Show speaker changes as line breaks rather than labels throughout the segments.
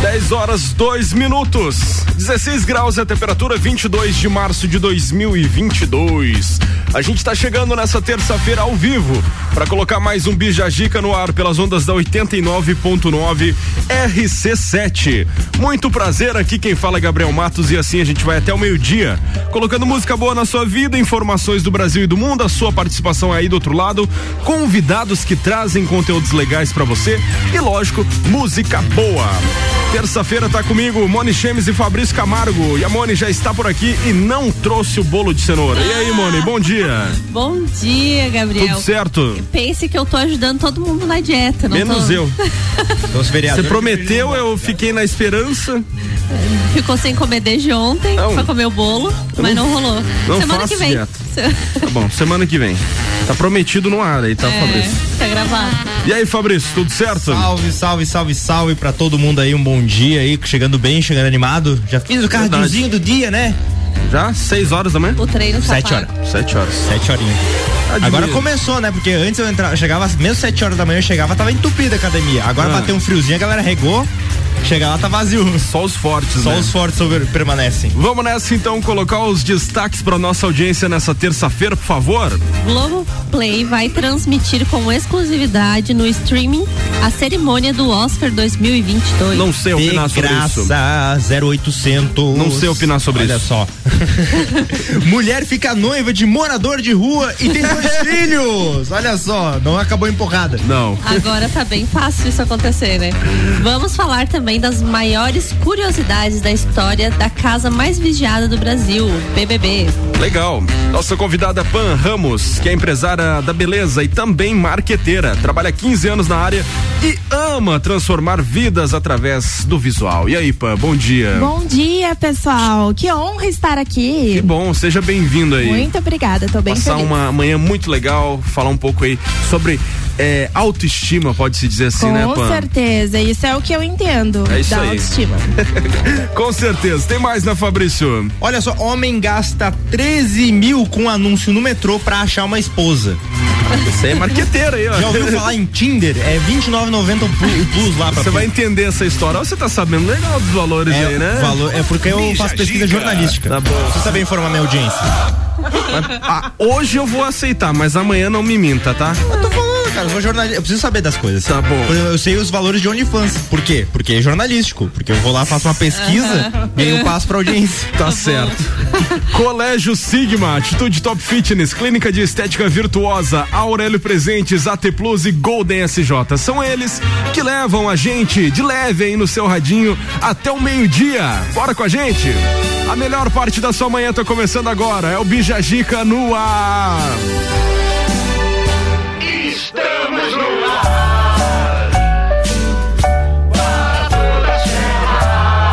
10 horas 2 minutos. 16 graus é a temperatura, 22 de março de 2022. A gente está chegando nessa terça-feira ao vivo para colocar mais um Bijagica no ar pelas ondas da 89.9 RC7. Muito prazer aqui quem fala é Gabriel Matos e assim a gente vai até o meio-dia, colocando música boa na sua vida, informações do Brasil e do mundo, a sua participação aí do outro lado, convidados que trazem conteúdos legais para você e lógico, música boa. Terça-feira tá comigo Moni Chemes e Fabrício Camargo. E a Moni já está por aqui e não trouxe o bolo de cenoura. E aí, Moni, bom dia.
Bom dia, Gabriel.
Tudo certo?
Pense que eu tô ajudando todo mundo na dieta, não
Menos
tô...
eu. Você prometeu, eu fiquei na esperança.
Ficou sem comer desde ontem não. pra comer o bolo, mas não, não rolou.
Não
semana
faço
que vem.
Dieta. Tá bom, semana que vem. Tá prometido no ar aí, tá,
é,
Fabrício?
Tá gravado.
E aí, Fabrício, tudo certo?
Salve, salve, salve, salve pra todo mundo aí, um bom dia aí, chegando bem, chegando animado. Já fiz o cardiozinho do dia, né?
Já? Seis horas também?
O treino tá
Sete horas.
Sete horas.
Sete horinhas. Agora começou, né? Porque antes eu entrava, chegava, mesmo sete horas da manhã eu chegava, tava entupida a academia. Agora ah. bateu um friozinho, a galera regou. Chega lá, tá vazio.
Só os fortes,
Só
né?
os fortes permanecem.
Vamos nessa então colocar os destaques para nossa audiência nessa terça-feira, por favor.
Globo Play vai transmitir com exclusividade no streaming a cerimônia do Oscar 2022.
Não sei opinar
De
sobre
graça,
isso.
0800.
Não sei opinar sobre
Olha
isso.
só. Mulher fica noiva de morador de rua e tem dois filhos. Olha só, não acabou empurrada.
Não.
Agora tá bem fácil isso acontecer, né? Vamos falar também das maiores curiosidades da história da casa mais vigiada do Brasil, BBB.
Legal. Nossa convidada Pan Ramos, que é empresária da beleza e também marqueteira, trabalha 15 anos na área e ama transformar vidas através do visual. E aí, Pan, bom dia.
Bom dia, pessoal. Que honra estar aqui.
Que bom, seja bem-vindo aí.
Muito obrigada, tô bem
Passar
feliz.
uma manhã muito legal, falar um pouco aí sobre é, autoestima, pode-se dizer assim,
Com
né, Pan?
certeza, isso é o que eu entendo
É isso
da
aí.
autoestima.
Com certeza. Tem mais, né, Fabrício?
Olha só, homem gasta 13 mil com anúncio no metrô pra achar uma esposa.
Você é marqueteiro aí, ó.
Já ouviu falar em Tinder? É R$29,90 o plus, lá pra
Você vai entender essa história. Você tá sabendo legal dos valores
é,
aí, né?
Valor, é porque eu faço pesquisa
Giga.
jornalística.
Tá bom.
Preciso saber informar minha audiência.
Mas, ah, hoje eu vou aceitar, mas amanhã não me minta, tá?
Eu tô falando, cara, eu sou jornalista. Eu preciso saber das coisas.
Tá bom.
Eu, eu sei os valores de OnlyFans. Por quê? Porque é jornalístico. Porque eu vou lá, faço uma pesquisa e aí eu passo pra audiência.
Tá certo. Colégio Sigma, Atitude Top Fitness, Clínica de Estética Virtuosa, Aurélio Presentes, AT Plus e Golden SJ. São eles que levam a gente de leve aí no seu radinho até o meio-dia. Bora com a gente? A melhor parte da sua manhã tá começando agora. É o Bijagica no ar.
Estamos no ar. Papo Serra.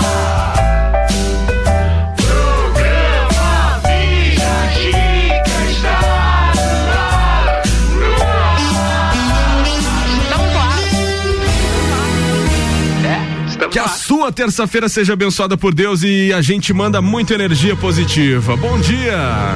Programa Via Gica está no ar. No ar. Estamos no ar. É, estamos
Que a sua terça-feira seja abençoada por Deus e a gente manda muita energia positiva. Bom dia.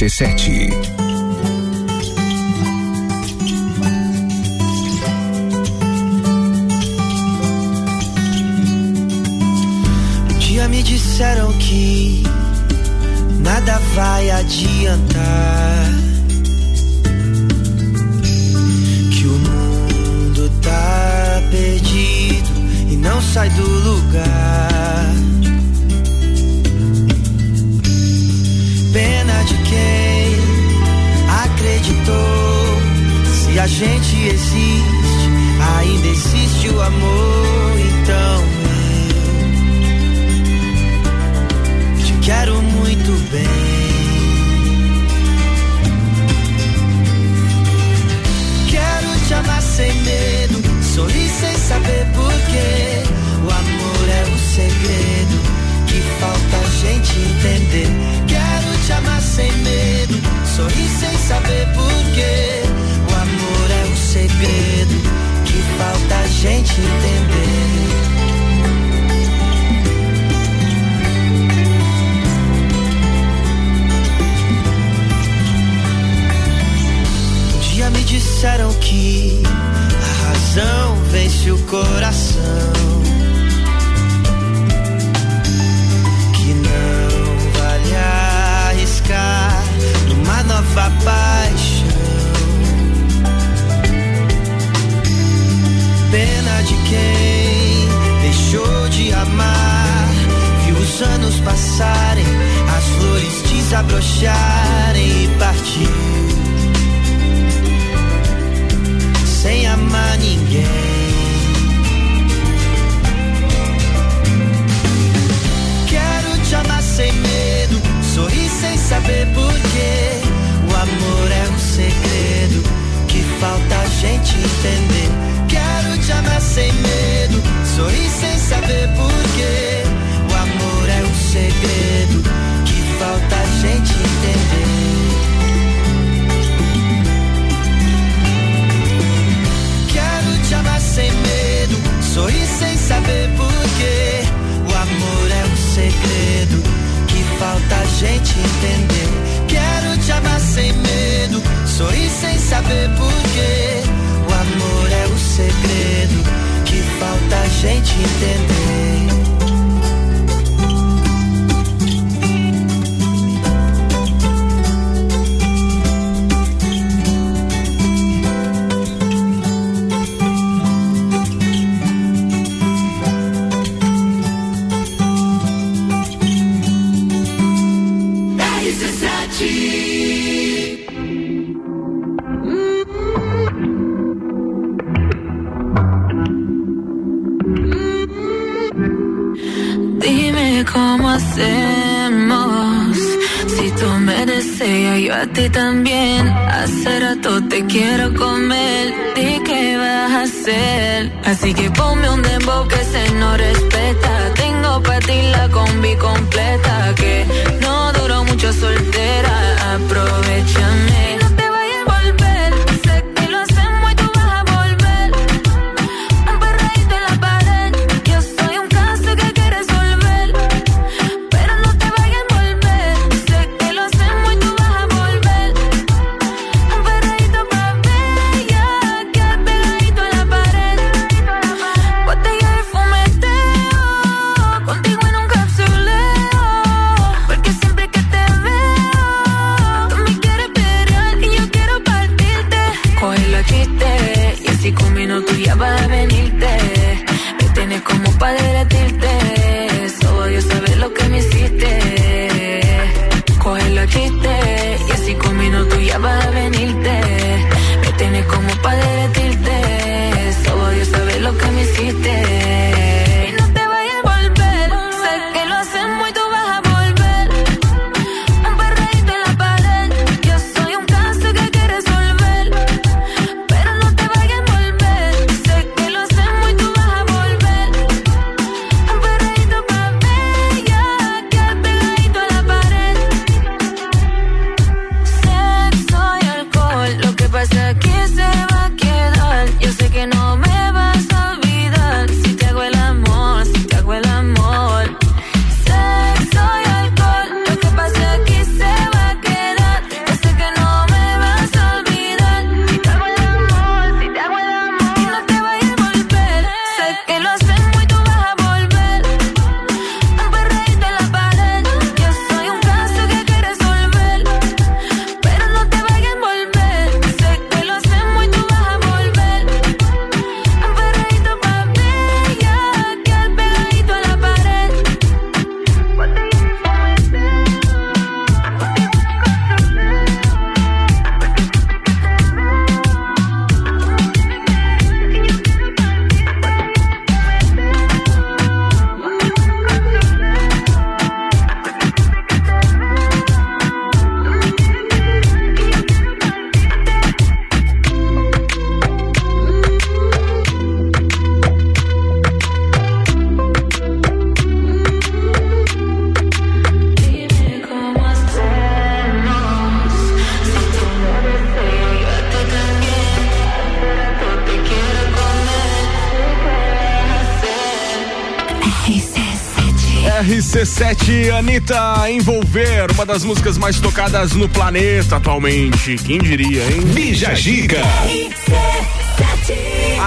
RC7.
Anitta Envolver, uma das músicas mais tocadas no planeta atualmente. Quem diria, hein?
Bija Giga.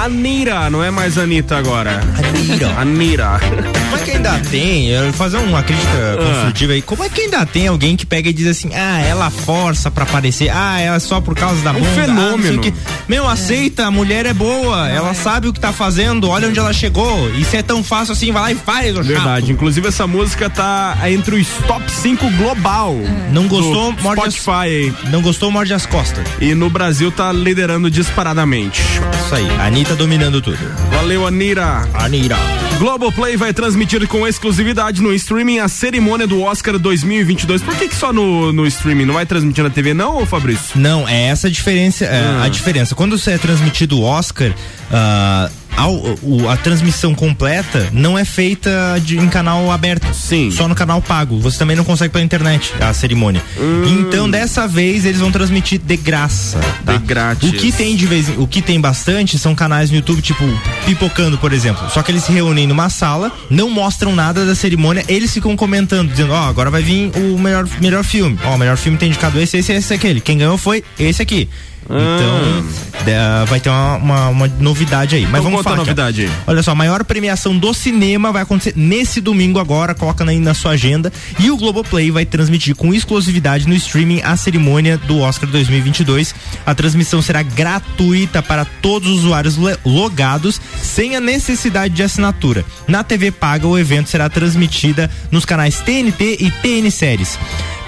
Anira, não é mais Anitta agora.
Anira.
Anira.
É que ainda tem? Eu vou fazer uma crítica construtiva aí. Como é que ainda tem alguém que pega e diz assim: ah, ela força pra aparecer, ah, ela é só por causa da
um
bunda, ah, não sei
fenômeno.
o quê. Meu, aceita, a mulher é boa, ela sabe o que tá fazendo, olha onde ela chegou. Isso é tão fácil assim, vai lá e faz, ô chato.
Verdade. Inclusive, essa música tá entre os top 5 global.
Não gostou, morde as-
Spotify aí.
Não gostou, morde as costas.
E no Brasil tá liderando disparadamente.
Isso aí, a Anitta dominando tudo.
Valeu, Anira.
Anira.
Globoplay vai transmitir com exclusividade no streaming a cerimônia do Oscar 2022. Por que, que só no, no streaming? Não vai transmitir na TV, não, Fabrício?
Não, é essa a diferença. é,
Ah.
A diferença. Quando você é transmitido o Oscar, ah, o- a transmissão completa não é feita de- em canal aberto.
Sim.
Só no canal pago. Você também não consegue pela internet a cerimônia.
Hum.
Então, dessa vez, eles vão transmitir de graça. tá?
De grátis.
O que tem de vez, o que tem bastante são canais no YouTube, tipo Pipocando, por exemplo. Só que eles se reúnem numa sala, não mostram nada da cerimônia, eles ficam comentando, dizendo, ó, agora vai vir o melhor, melhor filme. Ó, o melhor filme tem indicado esse, esse, esse, aquele. Quem ganhou foi esse aqui. Então, é, vai ter uma, uma, uma novidade aí. Mas.
Então
vamos
conta a
falar. aqui, ó.
novidade aí.
Olha só, a maior premiação do cinema vai acontecer nesse domingo agora, coloca aí na sua agenda. E o Globoplay vai transmitir com exclusividade no streaming a cerimônia do Oscar 2022. A transmissão será gratuita para todos os usuários logados, sem a necessidade de assinatura. Na TV paga, o evento será transmitida nos canais TNT e TN Séries.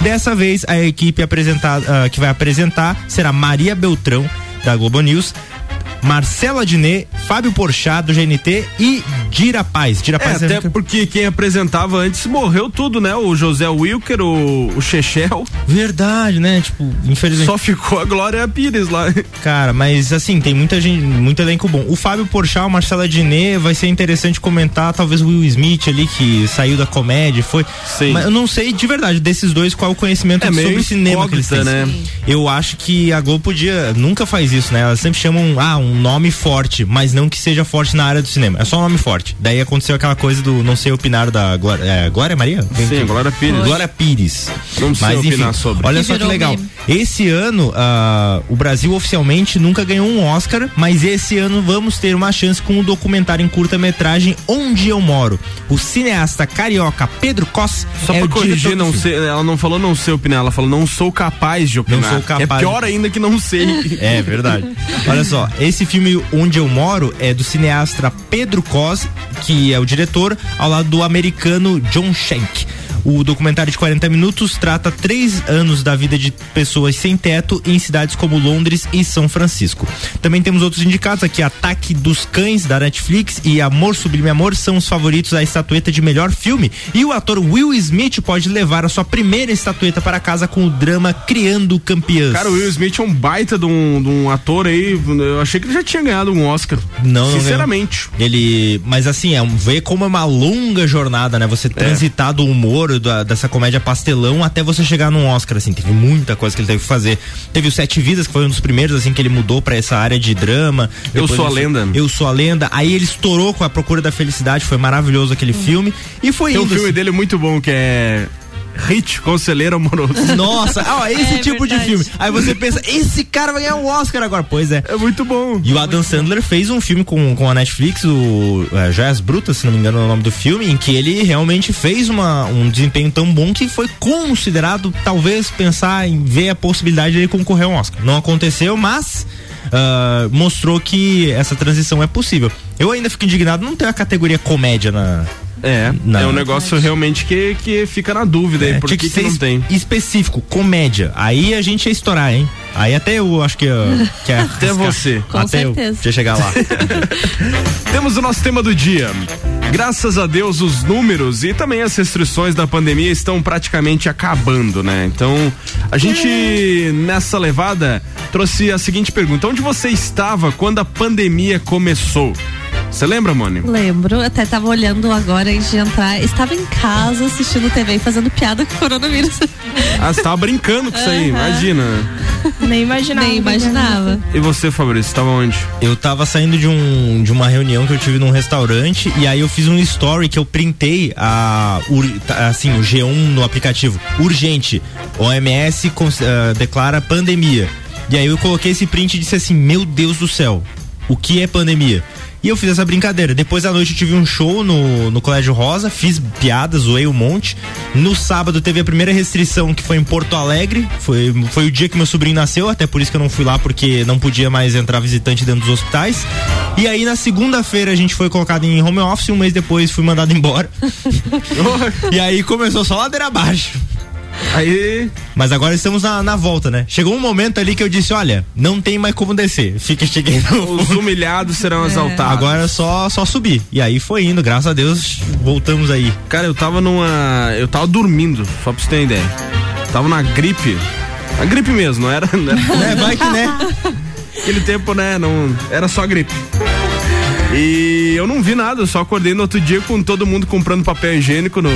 Dessa vez, a equipe apresentada, ah, que vai apresentar será Maria Beltrão, da Globo News, Marcela Diné, Fábio Porchat do GNT e Dira Paz. Dira
É,
Paz
até porque quem apresentava antes morreu tudo, né? O José Wilker, o, o Chechel.
verdade, né? Tipo, infelizmente.
Só ficou a Glória Pires lá.
Cara, mas assim, tem muita gente, muito elenco bom. O Fábio Porchat, o Marcela Diné, vai ser interessante comentar, talvez o Will Smith ali que saiu da comédia, foi.
Sim.
Mas eu não sei de verdade desses dois qual o conhecimento
É
sobre cinema que eles têm.
né?
Eu acho que a Globo podia, nunca faz isso, né? Elas sempre chamam, ah, um nome forte, mas não não que seja forte na área do cinema. É só um nome forte. Daí aconteceu aquela coisa do não sei opinar da Glória, é, Glória Maria?
Sim, Glória Pires.
Glória Pires.
Não sei
Mas enfim,
opinar sobre.
olha
Que
só que legal.
meme.
Esse ano, ah, o Brasil oficialmente nunca ganhou um Oscar, mas esse ano vamos ter uma chance com o documentário em curta-metragem Onde Eu Moro. O cineasta carioca Pedro Cos
Só
é
pra corrigir, não sei, ela não falou não sei opinar, ela falou não sou capaz de opinar.
Não sou capaz
É pior ainda que não sei.
É verdade. Olha só, esse filme Onde Eu Moro é do cineasta Pedro Cos, que é o diretor, ao lado do americano John Shank. O documentário de 40 minutos trata três anos da vida de pessoas sem teto em cidades como Londres e São Francisco. Também temos outros indicados aqui: Ataque dos Cães da Netflix e Amor Sublime Amor são os favoritos à estatueta de melhor filme. E o ator Will Smith pode levar a sua primeira estatueta para casa com o drama Criando Campeãs.
Cara, o Will Smith é um baita de um, de um ator aí. Eu achei que ele já tinha ganhado um Oscar.
Não, não
Sinceramente.
Ele, mas assim, é um, vê como é uma longa jornada, né?
É.
Você transitar do humor da- dessa comédia pastelão até você chegar num Oscar, assim, teve muita coisa que ele teve que fazer. Teve o Sete Vidas, que foi um dos primeiros, assim, que ele mudou pra essa área de drama.
Eu
Depois
Sou a Lenda.
Eu Sou a Lenda. Aí ele estourou com a Procura da Felicidade, foi maravilhoso aquele filme. E foi
Tem um
indo,
filme
assim.
dele muito bom que é Hit, Conselheiro Amoroso.
Nossa, ó, esse
É
tipo de
verdade.
filme. Aí você pensa, esse cara vai ganhar o Oscar agora. Pois é.
É muito bom.
E o Adam Sandler fez um filme com, com a Netflix, o é, Joias Brutas, se não me engano é o nome do filme, em que ele realmente fez uma, um desempenho tão bom que foi considerado, talvez, pensar em ver a possibilidade de ele concorrer a um Oscar. Não aconteceu, mas ah, mostrou que essa transição é possível. Eu ainda fico indignado não ter a categoria comédia na.
É,
Não.
é um negócio realmente que, que fica na dúvida aí,
É,
por
tinha
que,
que
que não tem?
específico, comédia. Aí a gente ia estourar, hein? Aí até eu acho que, ah, que é
Até você.
Com
até eu
certeza.
ia chegar lá.
Temos o nosso tema do dia. Graças a Deus, os números e também as restrições da pandemia estão praticamente acabando, né? Então, a gente, nessa levada, trouxe a seguinte pergunta: Onde você estava quando a pandemia começou? Você lembra, Mone?
Lembro, até tava olhando agora antes de entrar. Estava em casa assistindo TV e fazendo piada com o coronavírus.
Ah, você tava brincando com isso aí, imagina.
Nem imaginava.
Nem imaginava.
E você, Fabrício, estava onde?
Eu tava saindo de, um, de uma reunião que eu tive num restaurante e aí eu fiz um story que eu printei a, tá, assim, o G1 no aplicativo. Urgente. OMS cons- ah, declara pandemia. E aí eu coloquei esse print e disse assim: Meu Deus do céu, o que é pandemia? E eu fiz essa brincadeira. Depois da noite eu tive um show no, no Colégio Rosa, fiz piadas, zoei um monte. No sábado teve a primeira restrição que foi em Porto Alegre. Foi, foi o dia que meu sobrinho nasceu, até por isso que eu não fui lá, porque não podia mais entrar visitante dentro dos hospitais. E aí na segunda-feira a gente foi colocado em home office, um mês depois fui mandado embora. e aí começou só ladeira abaixo.
Aí,
Mas agora estamos na, na volta, né? Chegou um momento ali que eu disse, olha, não tem mais como descer. Fica cheguei no
os humilhados serão exaltados.
Agora é só, só subir. E aí foi indo, graças a Deus, voltamos aí.
Cara, eu tava numa. Eu tava dormindo, só pra você ter uma ideia. Tava na gripe. A gripe mesmo, não era. Não era
Né? Vai que né?
aquele tempo, né? Não, era só gripe. E eu não vi nada, eu só acordei no outro dia com todo mundo comprando papel higiênico no,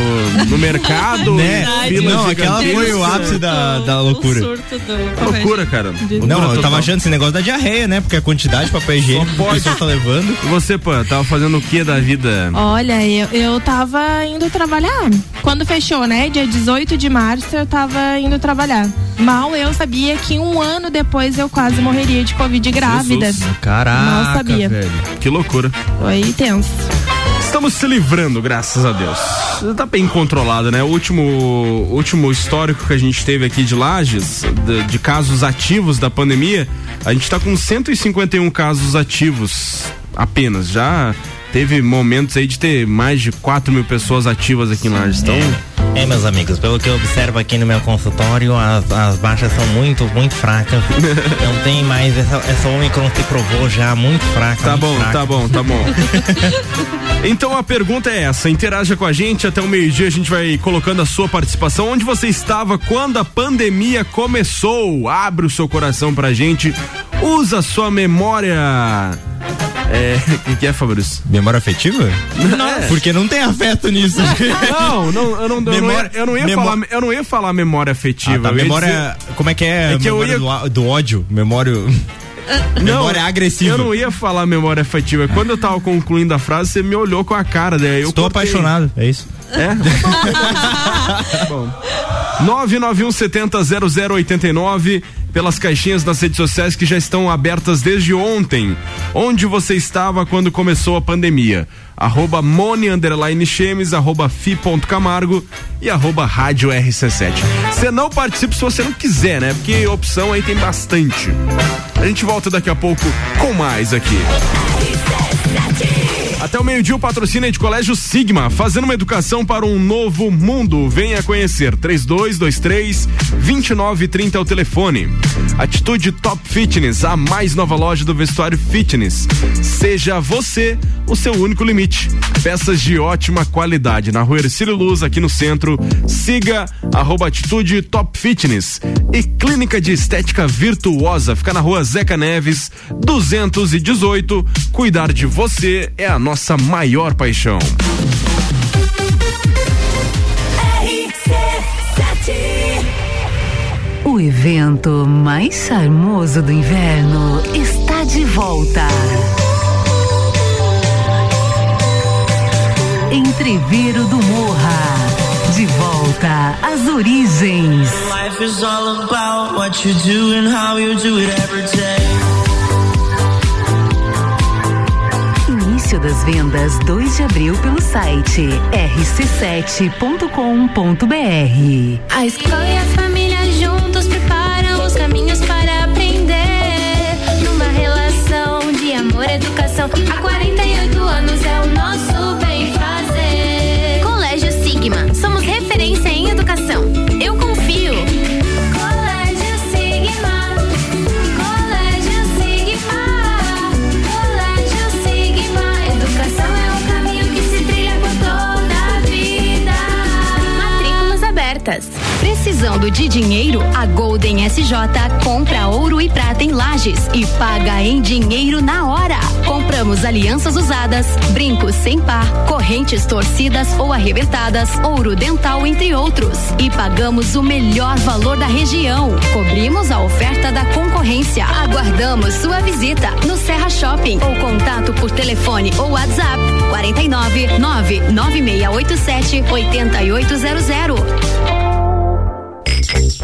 no mercado.
né? Não, aquela foi o ápice da, da loucura.
Surto do
Loucura, cara.
Não, eu
total.
tava achando esse negócio da diarreia, né? Porque a quantidade de papel higiênico que o pessoal tá levando.
E você, pô, tava fazendo o que da vida?
Olha, eu, eu tava indo trabalhar. Quando fechou, né? Dia 18 de março, eu tava indo trabalhar. Mal eu sabia que um ano depois eu quase morreria de Covid grávida.
Jesus.
Caraca,
Mal sabia.
velho.
Que loucura.
Foi tenso.
Estamos se livrando, graças a Deus. Tá bem controlado, né? O último, último histórico que a gente teve aqui de Lages, de, de casos ativos da pandemia, a gente tá com 151 casos ativos apenas. Já teve momentos aí de ter mais de 4 mil pessoas ativas aqui em Lages. Então,
É, meus amigos, pelo que eu observo aqui no meu consultório, as, as baixas são muito, muito fracas. Não tem mais, essa, essa Omicron se provou já muito fraca.
Tá
muito
bom,
fraca.
tá bom, tá bom. então a pergunta é essa: interaja com a gente até o meio-dia. A gente vai colocando a sua participação. Onde você estava quando a pandemia começou? Abre o seu coração pra gente. Usa a sua memória. É. O que, que é, Fabrício?
Memória afetiva?
Não,
Porque não tem afeto nisso.
não, não, eu não, eu não ia,
Memória-
eu não ia falar, eu não ia falar memória afetiva.
Ah, tá, memória. Como é que é?
É que eu
memória
ia-
do, do ódio? Memória. Memória agressiva.
Eu não ia falar memória afetiva. Quando eu tava concluindo a frase, você me olhou com a cara. Daí eu
Estou
cortei.
apaixonado, é isso.
É? Bom. 991700089 pelas caixinhas das redes sociais que já estão abertas desde ontem. Onde você estava quando começou a pandemia? Arroba Mone underline Chemes, arroba Fi.camargo e arroba Rádio RC7. Você não participa se você não quiser, né? Porque opção aí tem bastante. A gente volta daqui a pouco com mais aqui. Até o meio-dia o patrocínio é de Colégio Sigma, fazendo uma educação para um novo mundo. Venha conhecer 3223 2930 é o telefone. Atitude Top Fitness, a mais nova loja do vestuário fitness. Seja você o seu único limite. Peças de ótima qualidade na Rua Ercílio Luz, aqui no centro. Siga arroba Atitude Top Fitness. E Clínica de Estética Virtuosa, fica na Rua Zeca Neves, 218. Cuidar de você é a nossa maior paixão.
O evento mais charmoso do inverno está de volta. Entreveiro do Morra. De volta às origens.
Life is all about what you do and how you do it every day.
Início das vendas 2 de abril pelo site rc7.com.br.
A escola e a família juntos preparam os caminhos para aprender. Numa relação de amor educação. Há 48
De dinheiro? A Golden SJ compra ouro e prata em lajes e paga em dinheiro na hora. Compramos alianças usadas, brincos sem par, correntes torcidas ou arrebentadas, ouro dental, entre outros. E pagamos o melhor valor da região. Cobrimos a oferta da concorrência. Aguardamos sua visita no Serra Shopping ou contato por telefone ou WhatsApp 49 99687 8800.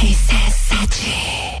RC7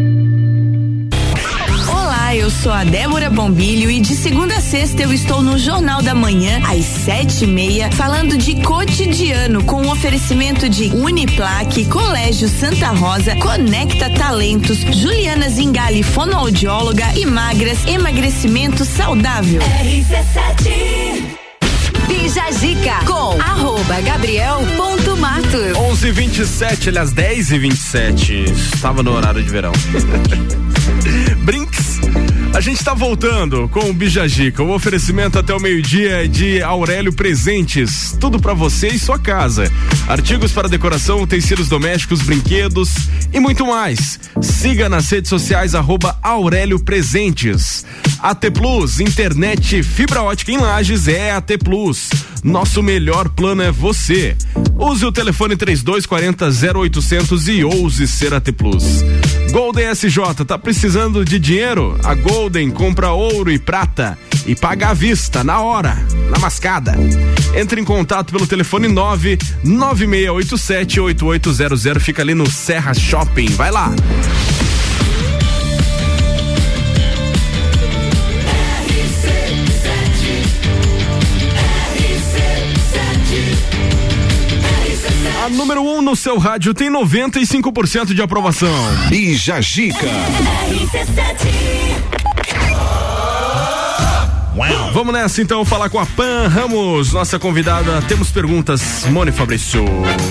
Sou a Débora Bombilho e de segunda a sexta eu estou no Jornal da Manhã, às sete e meia, falando de cotidiano com o oferecimento de Uniplaque, Colégio Santa Rosa, Conecta Talentos, Juliana Zingali, fonoaudióloga e magras, emagrecimento saudável.
Bija Zica com arroba gabriel.matos.
11 27 aliás 10 e 27 Estava no horário de verão. Brinks. A gente tá voltando com o Bijagica. O oferecimento até o meio-dia é de Aurélio Presentes. Tudo pra você e sua casa. Artigos para decoração, utensílios domésticos, brinquedos e muito mais. Siga nas redes sociais arroba Aurélio Presentes. AT Plus, internet fibra ótica em Lages é AT Plus. Nosso melhor plano é você. Use o telefone 3240 0800 e ouse ser AT Plus. Golden SJ, tá precisando de dinheiro? A Golden compra ouro e prata e paga à vista, na hora, na mascada. Entre em contato pelo telefone 9 9687 8800, fica ali no Serra Shopping. Vai lá. Número 1 um no seu rádio tem 95% de aprovação.
Bija Gica.
Vamos nessa então falar com a Pan Ramos, nossa convidada. Temos perguntas, Mone Fabrício.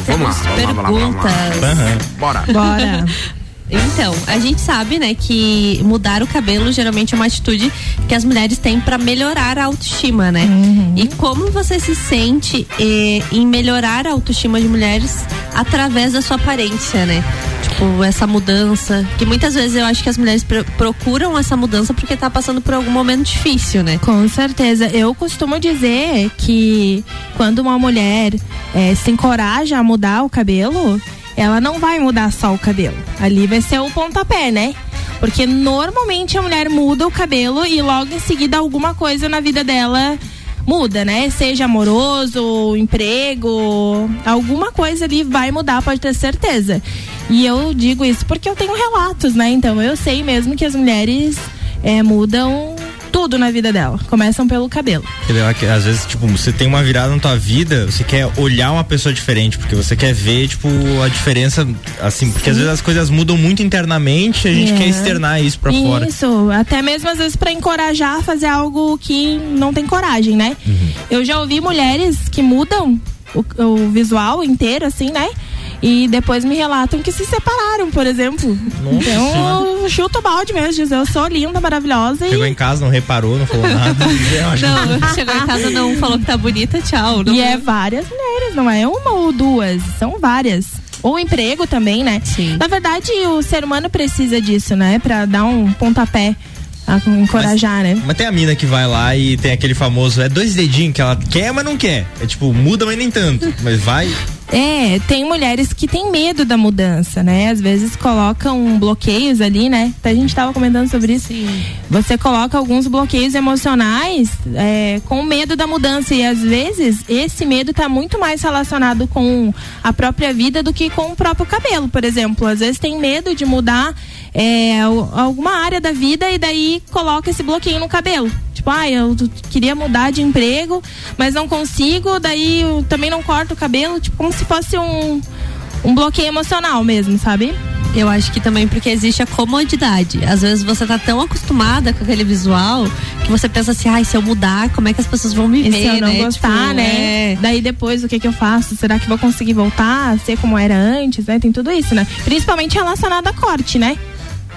Vamos lá, vamos lá, vamos lá, vamos lá.
perguntas.
Bora.
Bora. Então, a gente sabe, né, que mudar o cabelo geralmente é uma atitude que as mulheres têm pra melhorar a autoestima, né? E como você se sente eh, em melhorar a autoestima de mulheres através da sua aparência, né? Tipo, essa mudança. Que muitas vezes eu acho que as mulheres pro- procuram essa mudança porque tá passando por algum momento difícil, né?
Com certeza. Eu costumo dizer que quando uma mulher eh, se encoraja a mudar o cabelo, ela não vai mudar só o cabelo. Ali vai ser o pontapé, né? Porque normalmente a mulher muda o cabelo e logo em seguida alguma coisa na vida dela muda, né? Seja amoroso, emprego, alguma coisa ali vai mudar, pode ter certeza. E eu digo isso porque eu tenho relatos, né? Então eu sei mesmo que as mulheres eh, mudam tudo na vida dela. Começam pelo cabelo.
Que, Às vezes, tipo, você tem uma virada na tua vida, você quer olhar uma pessoa diferente, porque você quer ver, tipo, a diferença, assim, porque às vezes as coisas mudam muito internamente, a gente
É.
quer externar isso pra fora.
Isso, até mesmo às vezes pra encorajar a fazer algo que não tem coragem, né?
Uhum.
Eu já ouvi mulheres que mudam o, o visual inteiro, assim, né? E depois me relatam que se separaram, por exemplo. então eu chuto o balde mesmo, diz, eu sou linda, maravilhosa
Chegou
e.
em casa, não reparou, não falou nada.
Não, chegou em casa não falou que tá bonita, tchau. Não
E é várias mulheres, não é uma ou duas, são várias. Ou emprego também, né?
Sim.
Na verdade, o ser humano precisa disso, né? Pra dar um pontapé, a encorajar, né?
Mas tem a mina que vai lá e tem aquele famoso, é dois dedinhos que ela quer, mas não quer. É tipo, muda, mas nem tanto. Mas vai.
É, tem mulheres que têm medo da mudança, né? Às vezes colocam bloqueios ali, né? A gente tava comentando sobre isso. Você coloca alguns bloqueios emocionais é, com medo da mudança e às vezes esse medo tá muito mais relacionado com a própria vida do que com o próprio cabelo, por exemplo. Às vezes tem medo de mudar é, al- alguma área da vida e daí coloca esse bloqueio no cabelo. Tipo, ah, eu queria mudar de emprego, mas não consigo, daí eu também não corto o cabelo, tipo, como se fosse um, um bloqueio emocional mesmo, sabe?
Eu acho que também porque existe a comodidade. Às vezes você tá tão acostumada com aquele visual que você pensa assim, ai, se eu mudar, como é que as pessoas vão me
E
ver,
se eu não
né?
gostar,
Tipo,
né?
é.
Daí depois o que que eu faço? Será que vou conseguir voltar a ser como era antes, né? Tem tudo isso, né? Principalmente relacionado a corte, né?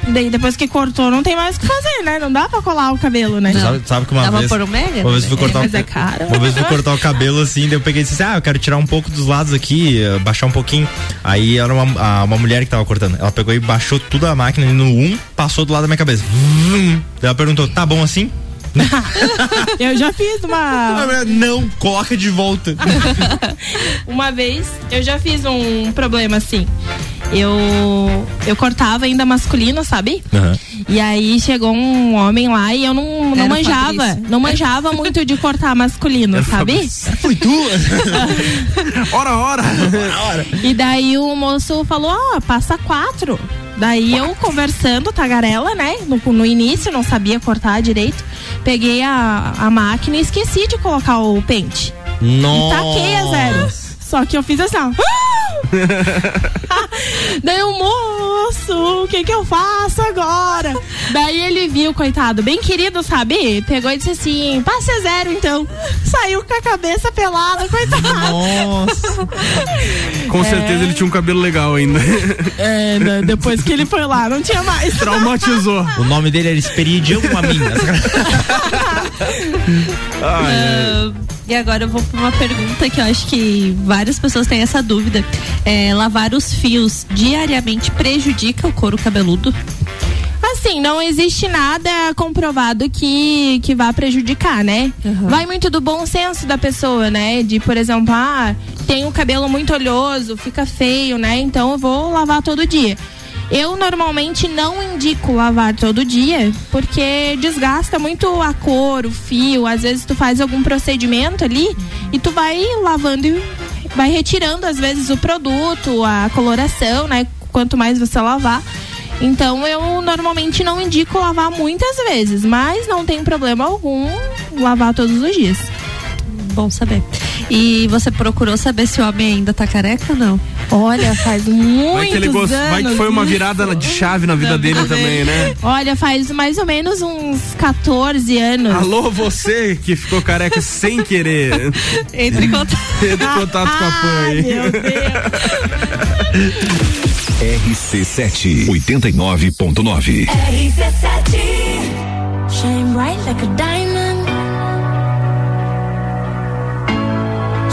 Daí depois que cortou não tem mais o que fazer, né? Não dá pra colar o cabelo, né?
Sabe, sabe que uma
Dá
vez.
pôr um mega?
Uma vez fui cortar
Mas
o,
é caro.
Uma vez fui cortar o cabelo assim, daí eu peguei e disse assim, ah, eu quero tirar um pouco dos lados aqui, baixar um pouquinho. Aí era uma, a- uma mulher que tava cortando. Ela pegou e baixou tudo a máquina ali no 1, passou do lado da minha cabeça. Ela perguntou, tá bom assim?
Eu já fiz uma.
Não, coloca de volta.
Uma vez eu já fiz um problema assim. Eu eu cortava ainda masculino, sabe? E aí chegou um homem lá e eu não, não
Era
manjava.
Fabrício.
Não manjava muito de cortar masculino, sabe?
Foi tu?
Ora, ora!
E daí o moço falou, ó, passa quatro. Daí eu conversando, tagarela, né? No, no início, não sabia cortar direito. Peguei a, a máquina e esqueci de colocar o pente. E
Nossa.
taquei a zero. Só que eu fiz assim, ó. Daí o moço, o que que eu faço agora? Daí ele viu, coitado, bem querido, sabe? Pegou e disse assim, passe zero então. Saiu com a cabeça pelada, coitado.
Nossa.
Com certeza ele tinha um cabelo legal ainda.
É, né, depois que ele foi lá, não tinha mais.
Traumatizou.
O nome dele era Esperidião Amin.
Ah, e agora eu vou para uma pergunta que eu acho que várias pessoas têm essa dúvida. É, lavar os fios diariamente prejudica o couro cabeludo?
Assim, não existe nada comprovado que, que vá prejudicar, né? Vai muito do bom senso da pessoa, né? De, por exemplo, ah, tem o cabelo muito oleoso, fica feio, né? Então eu vou lavar todo dia. Eu normalmente não indico lavar todo dia, porque desgasta muito a cor, o fio. Às vezes tu faz algum procedimento ali e tu vai lavando e vai retirando, às vezes, o produto, a coloração, né? Quanto mais você lavar. Então eu normalmente não indico lavar muitas vezes, mas não tem problema algum lavar todos os dias.
Bom saber. E você procurou saber se o homem ainda tá careca ou não?
Olha, faz muitos
Vai que, ele gost...
anos.
Vai que foi uma
isso.
virada de chave na vida dele também, né?
Olha, faz mais ou menos uns 14 anos.
Alô, você que ficou careca sem querer.
Entre em contato.
Entre em contato com a Pan aí.
Meu
RC7 89.9.
Shine bright like a diamond.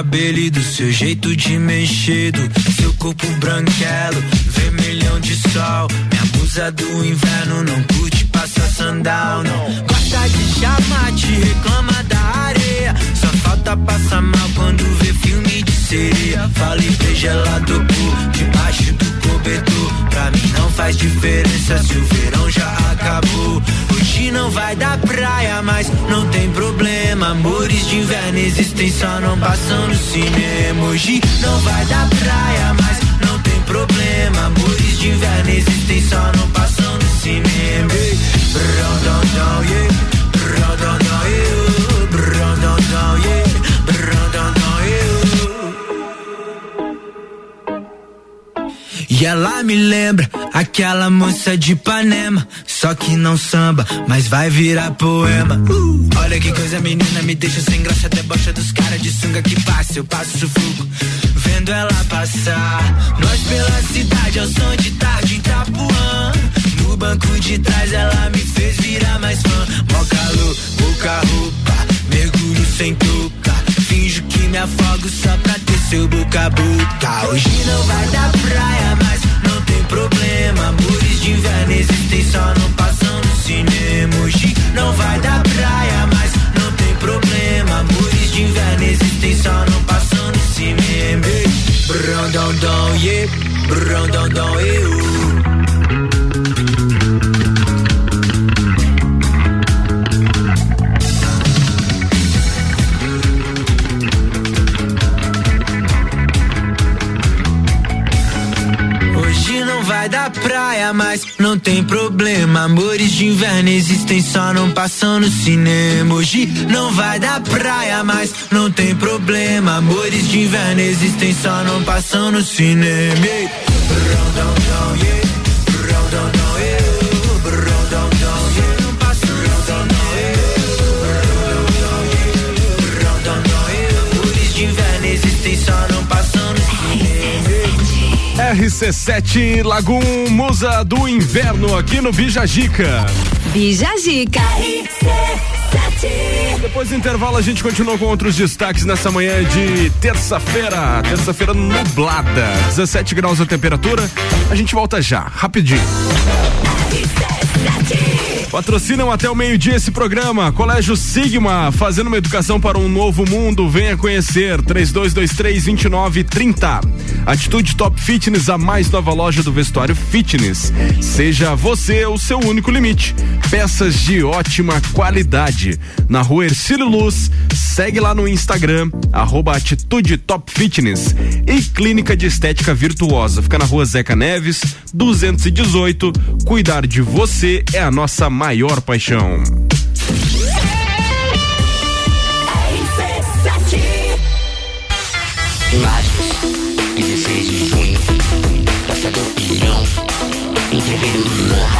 Cabelo e do seu jeito de mexer. Do seu corpo branquelo, vermelhão de sol. Minha musa do inverno não curte passar sandal, não. Gosta de chamar, te reclama da areia. Só falta passar mal quando vê filme de sereia. Falei bem gelado por debaixo do cobertor. Pra mim não faz diferença se o verão já acabou. Hoje não vai dar praia, mas não tem problema. Amores de inverno existem, só não passam no cinema. Hoje não vai dar praia, mas não tem problema. Amores de inverno existem, só não passam no cinema. Ei, brão, dão, dão, yeah. Brão, dão, dão, yeah. Brão, yeah. E ela me lembra aquela moça de Ipanema. Só que não samba, mas vai virar poema. Uh, olha que coisa, menina, me deixa sem graça. Debocha dos caras de sunga que passa. Eu passo sufoco, vendo ela passar. Nós pela cidade, ao som de tarde Itapuã. No banco de trás, ela me fez virar mais fã. Mó calor, pouca roupa, mergulho sem touca. Finjo que me afogo só pra ter seu boca a boca. Hoje não vai dar praia, mas problema. Amores de inverno existem, só não passam no cinema. Hoje não vai dar praia, mas não tem problema. Amores de inverno existem, só não passam no cinema. Ei, Brão, dão, dão, yeah. Brão, dão, dão, eu. Mas não tem problema. Amores de inverno existem, só não passam no cinema. Hoje não vai dar praia, mas não tem problema. Amores de inverno existem, só não passam no cinema. Ei,
RC7 Lagum Musa do Inverno aqui no Bijagica.
Bijagica.
Depois do intervalo a gente continua com outros destaques nessa manhã de terça-feira, terça-feira nublada, 17 graus a temperatura. A gente volta já, rapidinho. Patrocinam até o meio-dia esse programa. Colégio Sigma, fazendo uma educação para um novo mundo. Venha conhecer. 3223-2930. Atitude Top Fitness, a mais nova loja do vestuário fitness. Seja você o seu único limite. Peças de ótima qualidade. Na rua Ercílio Luz, segue lá no Instagram, arroba Atitude Top Fitness. E Clínica de Estética Virtuosa. Fica na rua Zeca Neves, 218. Cuidar de você é a nossa maior paixão.
Lages, 16 de junho, Praça do Pinhão, entreveiro do Morra,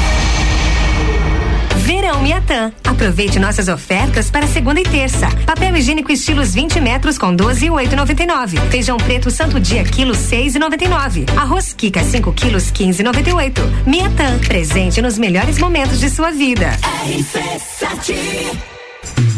Com Miatan. Aproveite nossas ofertas para segunda e terça. Papel higiênico estilos 20 metros com 12 e 8,99. Feijão preto Santo Dia quilo 6,99. Arroz Kika 5 quilos 15,98. Miatan, presente nos melhores momentos de sua vida.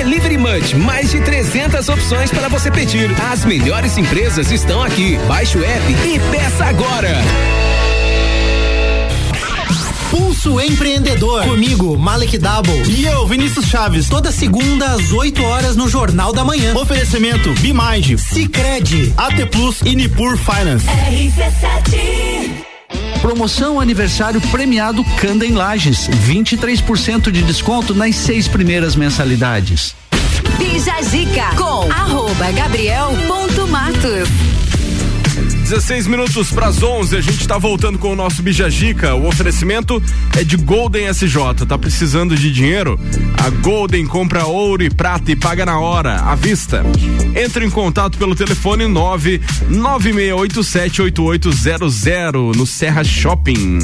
Delivery Munch, mais de 300 opções para você pedir. As melhores empresas estão aqui. Baixe o app e peça agora.
Pulso Empreendedor. Comigo, Malek Double. E eu, Vinícius Chaves. Toda segunda às 8 horas no Jornal da Manhã. Oferecimento Bimind, Cicred, AT Plus e Nipur Finance.
Promoção aniversário premiado Canda em Lages. 23% de desconto nas seis primeiras mensalidades.
Bija com arroba gabriel.matos.
16 minutos para as 11, a gente está voltando com o nosso Bijagica. O oferecimento é de Golden SJ. Tá precisando de dinheiro? A Golden compra ouro e prata e paga na hora, à vista. Entre em contato pelo telefone 996878800 no Serra Shopping.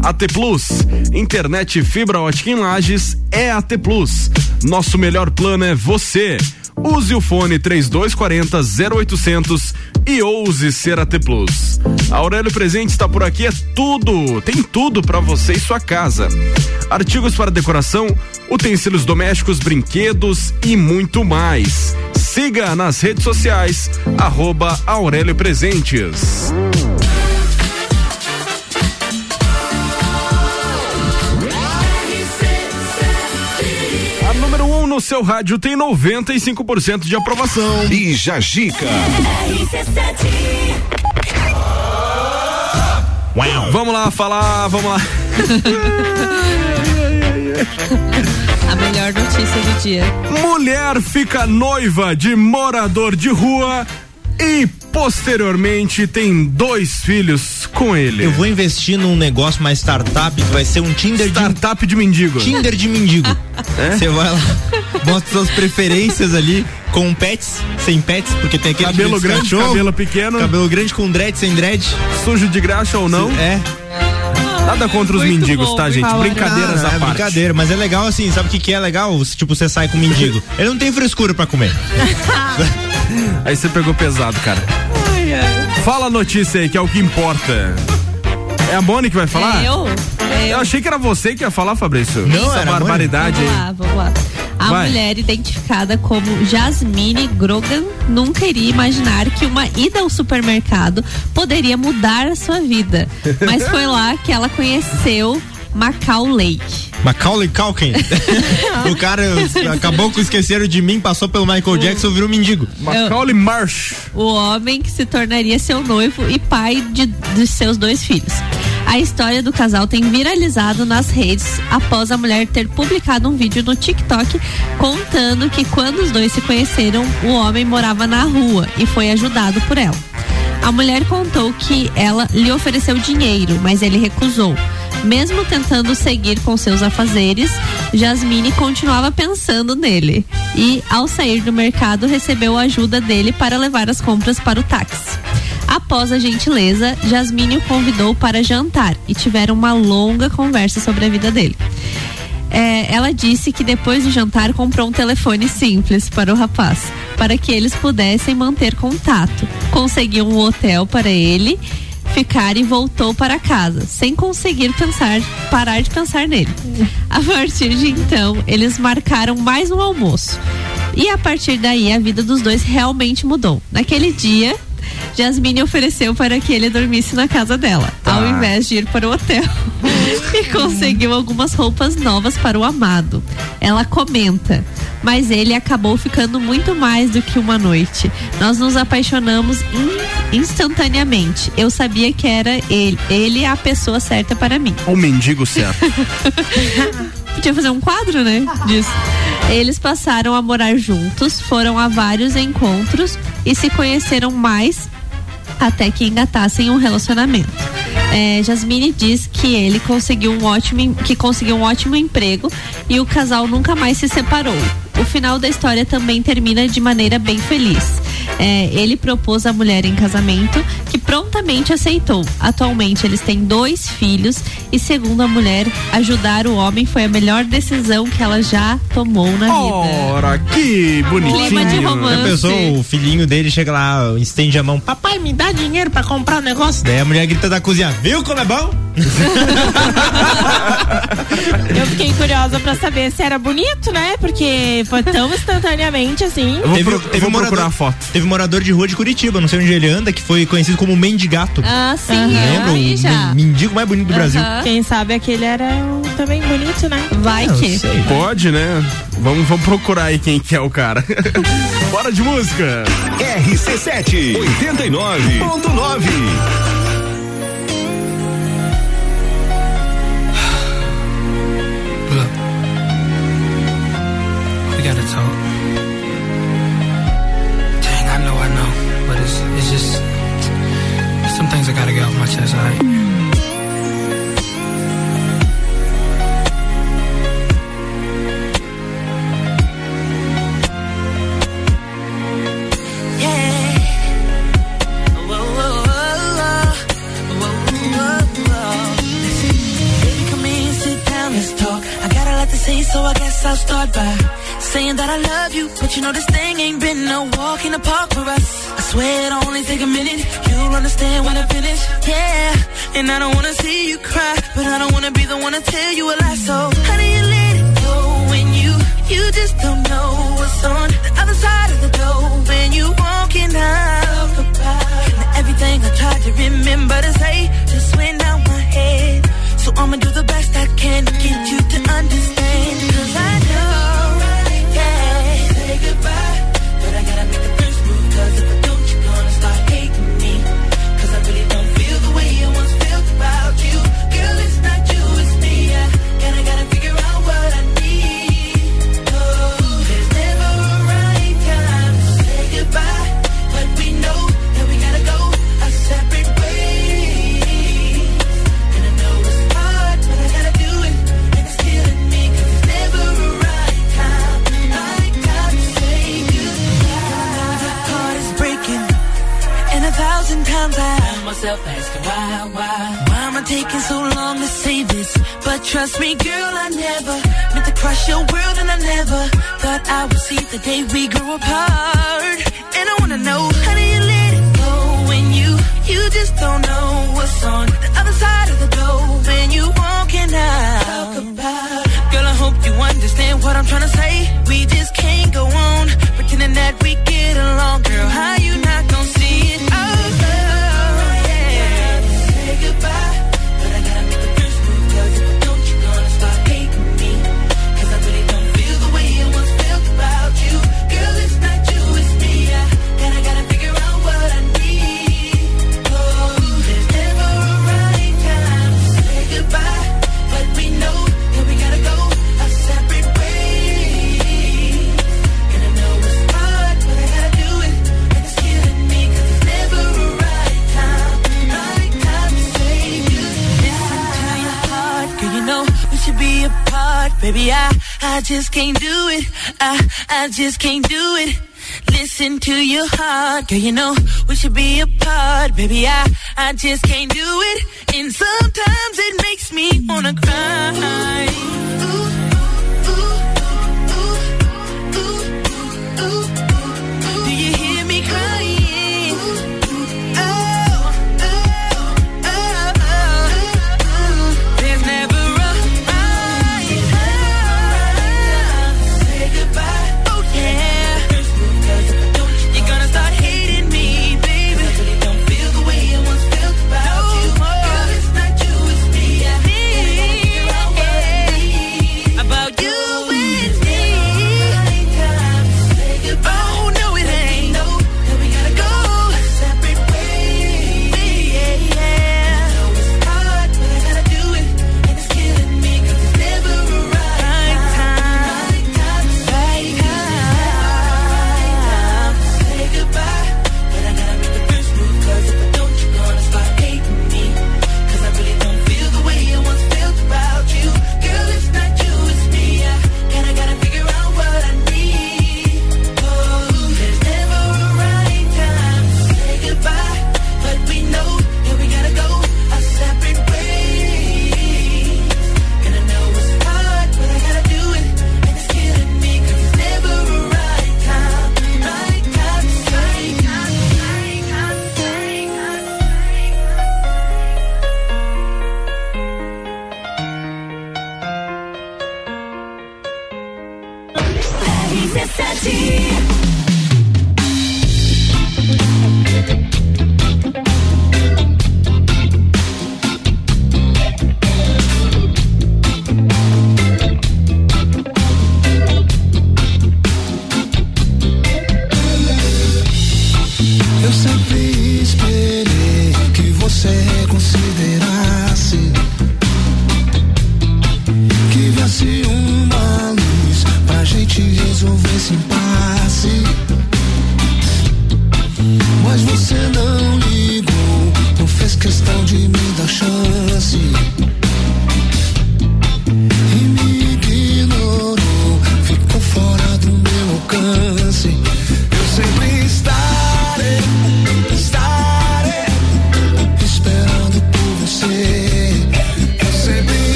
AT Plus, internet fibra ótica em Lages é AT Plus. Nosso melhor plano é você. Use o fone 3240 0800 e ouse ser AT Plus. A Aurélio Presente está por aqui, é tudo, tem tudo para você e sua casa. Artigos para decoração, utensílios domésticos, brinquedos e muito mais. Siga nas redes sociais, arroba Aurélio Presentes. No seu rádio tem 95% de aprovação.
Bija Gica.
Vamos lá falar, vamos lá.
A melhor notícia do dia.
Mulher fica noiva de morador de rua e posteriormente tem dois filhos com ele.
Eu vou investir num negócio, uma startup que vai ser um Tinder
startup de, de mendigo.
Tinder de mendigo. Você é? vai lá, bota suas preferências ali com pets, sem pets, porque tem aquele
cabelo grande, cachorro, cabelo pequeno,
cabelo grande com dread, sem dread,
sujo de graxa ou não.
É.
Nada contra os
Muito
mendigos,
bom,
tá, gente? Brincadeiras à
é
parte.
brincadeira, mas é legal assim, sabe o que, que é legal? Tipo, você sai com um mendigo. Ele não tem frescura pra comer.
Aí você pegou pesado, cara. Fala a notícia aí, que é o que importa. É a Moni que vai falar?
É eu? É eu.
Eu achei que era você que ia falar, Fabrício.
Não,
Essa barbaridade
Vamos
aí.
lá, vamos lá. A
Vai.
mulher identificada como Jasmine Grogan nunca iria imaginar que uma ida ao supermercado poderia mudar a sua vida. Mas foi lá que ela conheceu Macau Lake.
Macaulay Culkin. o cara acabou com esqueceram de mim, passou pelo Michael Jackson, virou mendigo.
Macaulay Marsh.
O homem que se tornaria seu noivo e pai de, de seus dois filhos. A história do casal tem viralizado nas redes após a mulher ter publicado um vídeo no TikTok contando que quando os dois se conheceram, o homem morava na rua e foi ajudado por ela. A mulher contou que ela lhe ofereceu dinheiro, mas ele recusou. Mesmo tentando seguir com seus afazeres, Jasmine continuava pensando nele. E, ao sair do mercado, recebeu a ajuda dele para levar as compras para o táxi. Após a gentileza, Jasmine o convidou para jantar e tiveram uma longa conversa sobre a vida dele. É, ela disse que depois do jantar comprou um telefone simples para o rapaz, para que eles pudessem manter contato. Conseguiu um hotel para ele, ficar e voltou para casa, sem conseguir pensar, parar de pensar nele. A partir de então, eles marcaram mais um almoço. E a partir daí, a vida dos dois realmente mudou. Naquele dia, Jasmine ofereceu para que ele dormisse na casa dela, ao invés de ir para o hotel. e conseguiu algumas roupas novas para o amado. Ela comenta, mas ele acabou ficando muito mais do que uma noite. Nós nos apaixonamos in- instantaneamente. Eu sabia que era ele, ele a pessoa certa para mim.
O mendigo certo.
Podia fazer um quadro, né? Disso. Eles passaram a morar juntos, foram a vários encontros e se conheceram mais até que engatassem um relacionamento. É, Jasmine diz que ele conseguiu um ótimo que conseguiu um ótimo emprego e o casal nunca mais se separou. O final da história também termina de maneira bem feliz. É, ele propôs a mulher em casamento, que prontamente aceitou. Atualmente eles têm dois filhos e, segundo a mulher, ajudar o homem foi a melhor decisão que ela já tomou na vida.
Ora, que bonitinho.
Clima de romance.
Pensou, o filhinho dele chega lá, estende a mão, papai, me dá dinheiro pra comprar um negócio. Daí a mulher grita da cozinha, viu como é bom?
Eu fiquei curiosa pra saber se era bonito, né? Porque foi tão instantaneamente assim.
teve, teve um morador, Teve um morador de rua de Curitiba, não sei onde ele anda, que foi conhecido como mendigato.
Ah, sim,
Lembra?
eu
O
vi já.
men- mendigo mais bonito do Brasil.
Quem sabe aquele era o- também bonito, né?
Vai
Não
que.
sei.
Pode, né? Vamos, vamos procurar aí quem que é o cara. Bora de música.
RC7 89.9.
we gotta talk. Dang, I know, I know, but it's it's just some things I gotta get off my chest. Alright.
Baby, so I guess I'll start by saying that I love you. But you know this thing ain't been no walk in the park for us. I swear it'll only take a minute. You'll understand when I finish. Yeah, and I don't wanna see you cry, but I don't wanna be the one to tell you a lie. So how do you let it go when you you just don't know what's on the other side of the door when you walking out? And everything I tried to remember to say just went out my head. So I'ma do the best I can to get you to understand. Say goodbye, should be apart, baby. I, I just can't do it.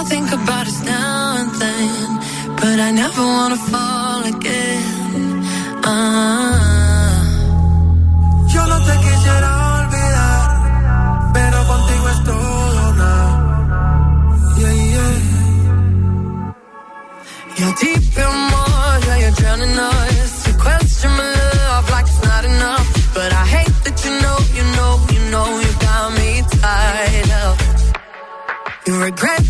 I
think about us now and then, but I never wanna fall again. Ah.
Yo no te quisiera olvidar, pero contigo es todo now. Yeah, yeah.
You're deep in water, you're drowning us. You question my love like it's not enough, but I hate that you know, you know, you know, you got me tied up. You regret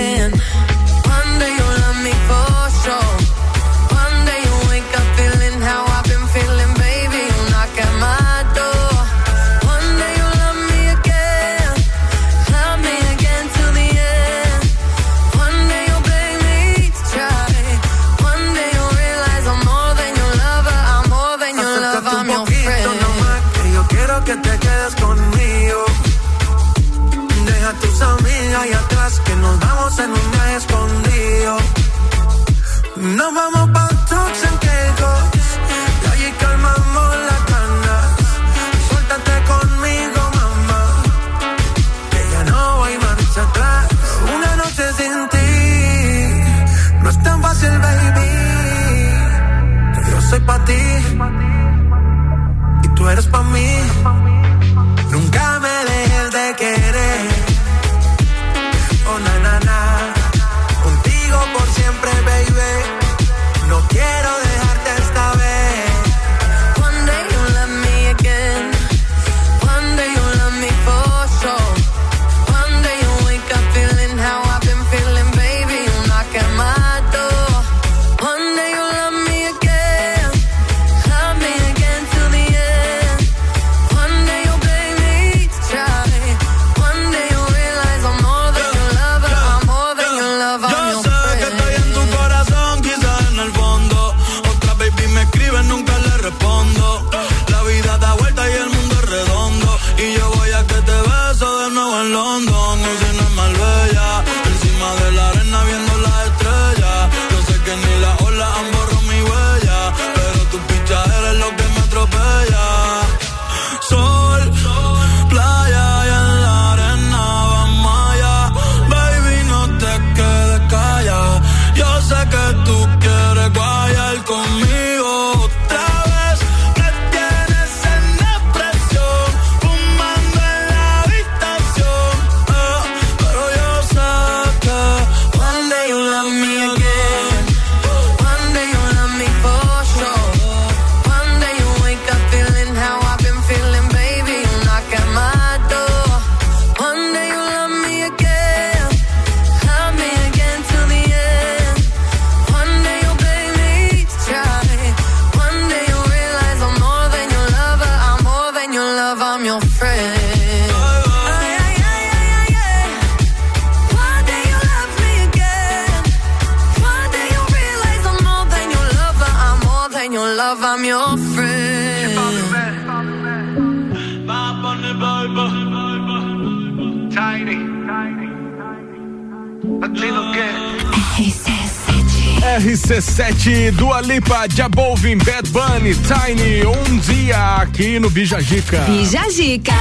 RC7 Dua Lipa, Jabolvin, Bad Bunny, Tiny, um dia aqui no Bijagica.
Bijagica.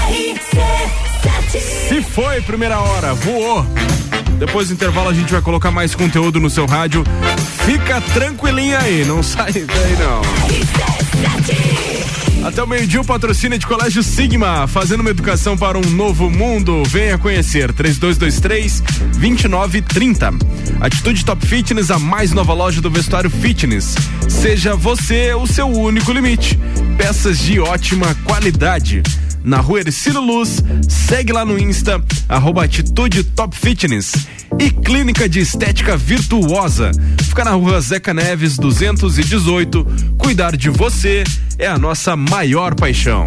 Se foi primeira hora, voou. Depois do intervalo a gente vai colocar mais conteúdo no seu rádio. Fica tranquilinha aí, não sai daí não. Até o meio-dia o patrocínio de Colégio Sigma, fazendo uma educação para um novo mundo. Venha conhecer 3223 2930. Atitude Top Fitness, a mais nova loja do vestuário fitness. Seja você o seu único limite. Peças de ótima qualidade. Na rua Ercílio Luz, segue lá no Insta, arroba Atitude Top Fitness. E Clínica de Estética Virtuosa. Fica na rua Zeca Neves 218. Cuidar de você é a nossa maior paixão.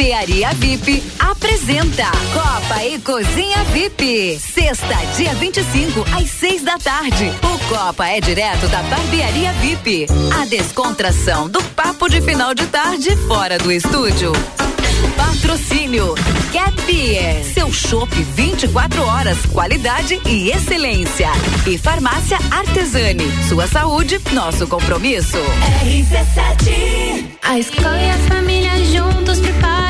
Barbearia VIP apresenta Copa e Cozinha VIP. Sexta, dia 25, às seis da tarde. O Copa é direto da Barbearia VIP. A descontração do papo de final de tarde fora do estúdio. Patrocínio Cat Beer, seu chopp 24 horas, qualidade e excelência. E Farmácia Artesani, sua saúde, nosso compromisso.
RC7 A escola e a família juntos preparam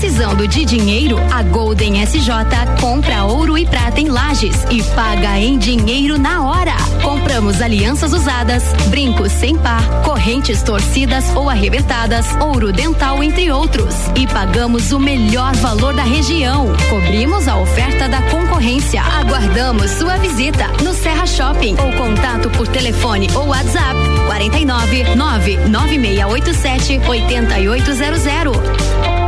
Precisando de dinheiro? A Golden SJ compra ouro e prata em lajes e paga em dinheiro na hora.
Compramos alianças usadas, brincos sem par, correntes torcidas ou arrebentadas, ouro dental, entre outros. E pagamos o melhor valor da região. Cobrimos a oferta da concorrência. Aguardamos sua visita no Serra Shopping ou contato por telefone ou WhatsApp 49 99687 8800.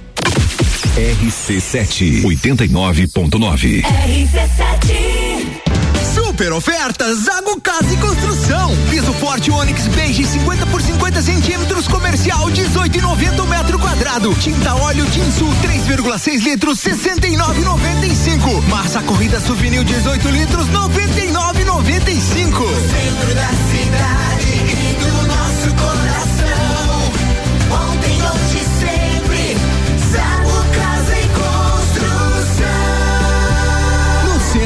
RC7 89.9.
Super ofertas Zago Casa e Construção. Piso forte Onix Beige 50 por 50 centímetros comercial 18,90 metro quadrado. Tinta óleo Tinsul 3,6 litros 69,95. Massa corrida Souvenir 18 litros 99,95. Centro da cidade e do nosso coração.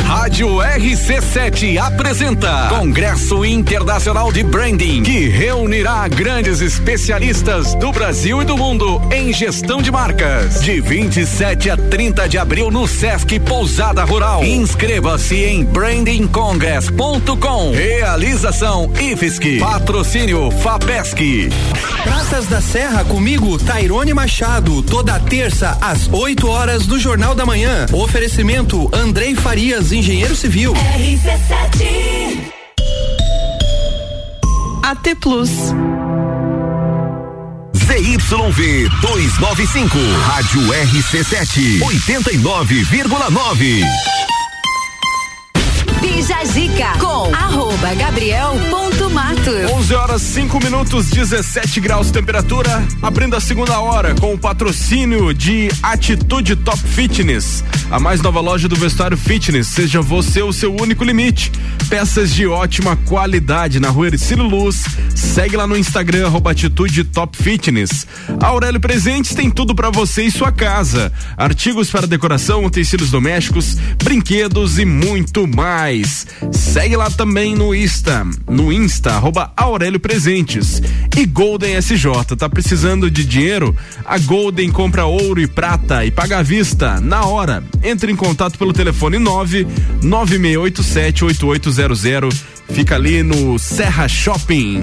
Rádio RC7 apresenta Congresso Internacional de Branding, que reunirá grandes especialistas do Brasil e do mundo em gestão de marcas. De 27 a 30 de abril no Sesc Pousada Rural. Inscreva-se em brandingcongress.com. Realização IFSC. Patrocínio FAPESC.
Praças da Serra comigo, Tairone Machado, toda terça às 8 horas do Jornal da Manhã. Oferecimento Andrei Farias, engenheiro civil.
AT Plus.
ZYV 295, Rádio RC7, 89,9.
Bija Zica com arroba Gabriel ponto Matos.
11 horas 5 minutos, 17 graus temperatura. Abrindo a segunda hora com o patrocínio de Atitude Top Fitness, a mais nova loja do vestuário fitness. Seja você o seu único limite. Peças de ótima qualidade na rua Ercílio Luz. Segue lá no Instagram, arroba Atitude Top Fitness. Aurélio Presentes tem tudo para você e sua casa: artigos para decoração, utensílios domésticos, brinquedos e muito mais. Segue lá também no Insta, no Insta, arroba Aurélio Presentes. E Golden SJ, tá precisando de dinheiro? A Golden compra ouro e prata e paga à vista, na hora. Entre em contato pelo telefone 9 9687 8800. Fica ali no Serra Shopping.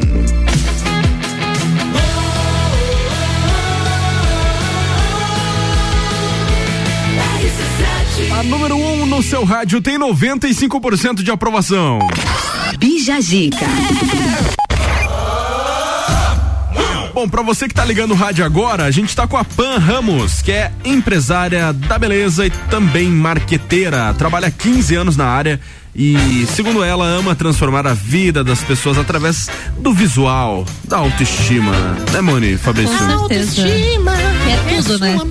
A número 1 um no seu rádio tem 95% de aprovação.
Bija Zica.
Bom, pra você que tá ligando o rádio agora, a gente tá com a Pan Ramos, que é empresária da beleza e também marqueteira. Trabalha há 15 anos na área e, segundo ela, ama transformar a vida das pessoas através do visual, da autoestima. Né, Moni, Fabrício?
Com certeza. É tudo, né?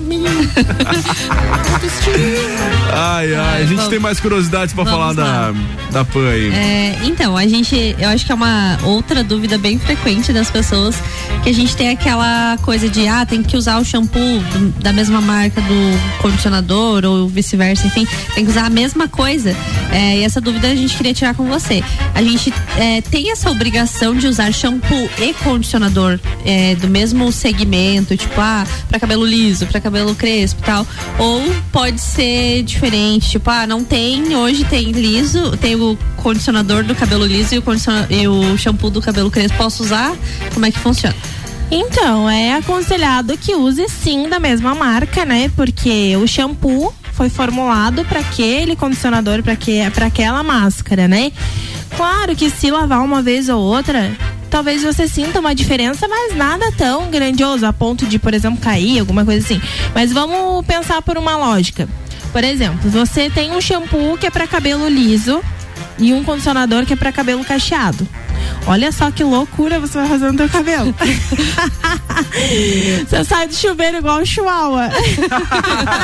Ai, ai, a gente
vamos-
tem mais curiosidades pra falar
vamos
da,
lá.
da Pan aí.
É, então, a gente, eu acho que é uma outra dúvida bem frequente das pessoas, que a gente tem aquela coisa de, ah, tem que usar o shampoo da mesma marca do condicionador ou vice-versa, enfim, tem que usar a mesma coisa. É, e essa dúvida a gente queria tirar com você. A gente é, tem essa obrigação de usar shampoo e condicionador é, do mesmo segmento, tipo, ah, pra cabelo liso, pra cabelo crespo e tal. Ou pode ser diferente, tipo, ah, não tem, hoje tem liso, tem o condicionador do cabelo liso e o, e o shampoo do cabelo crespo. Posso usar? Como é que funciona?
Então, é aconselhado que use sim da mesma marca, né? Porque o shampoo foi formulado para aquele condicionador, para que para aquela máscara, né? Claro que se lavar uma vez ou outra, talvez você sinta uma diferença, mas nada tão grandioso a ponto de, por exemplo, cair, alguma coisa assim. Mas vamos pensar por uma lógica. Por exemplo, você tem um shampoo que é para cabelo liso e um condicionador que é para cabelo cacheado. Olha só que loucura você vai fazer no teu cabelo. você sai do chuveiro igual o chihuahua.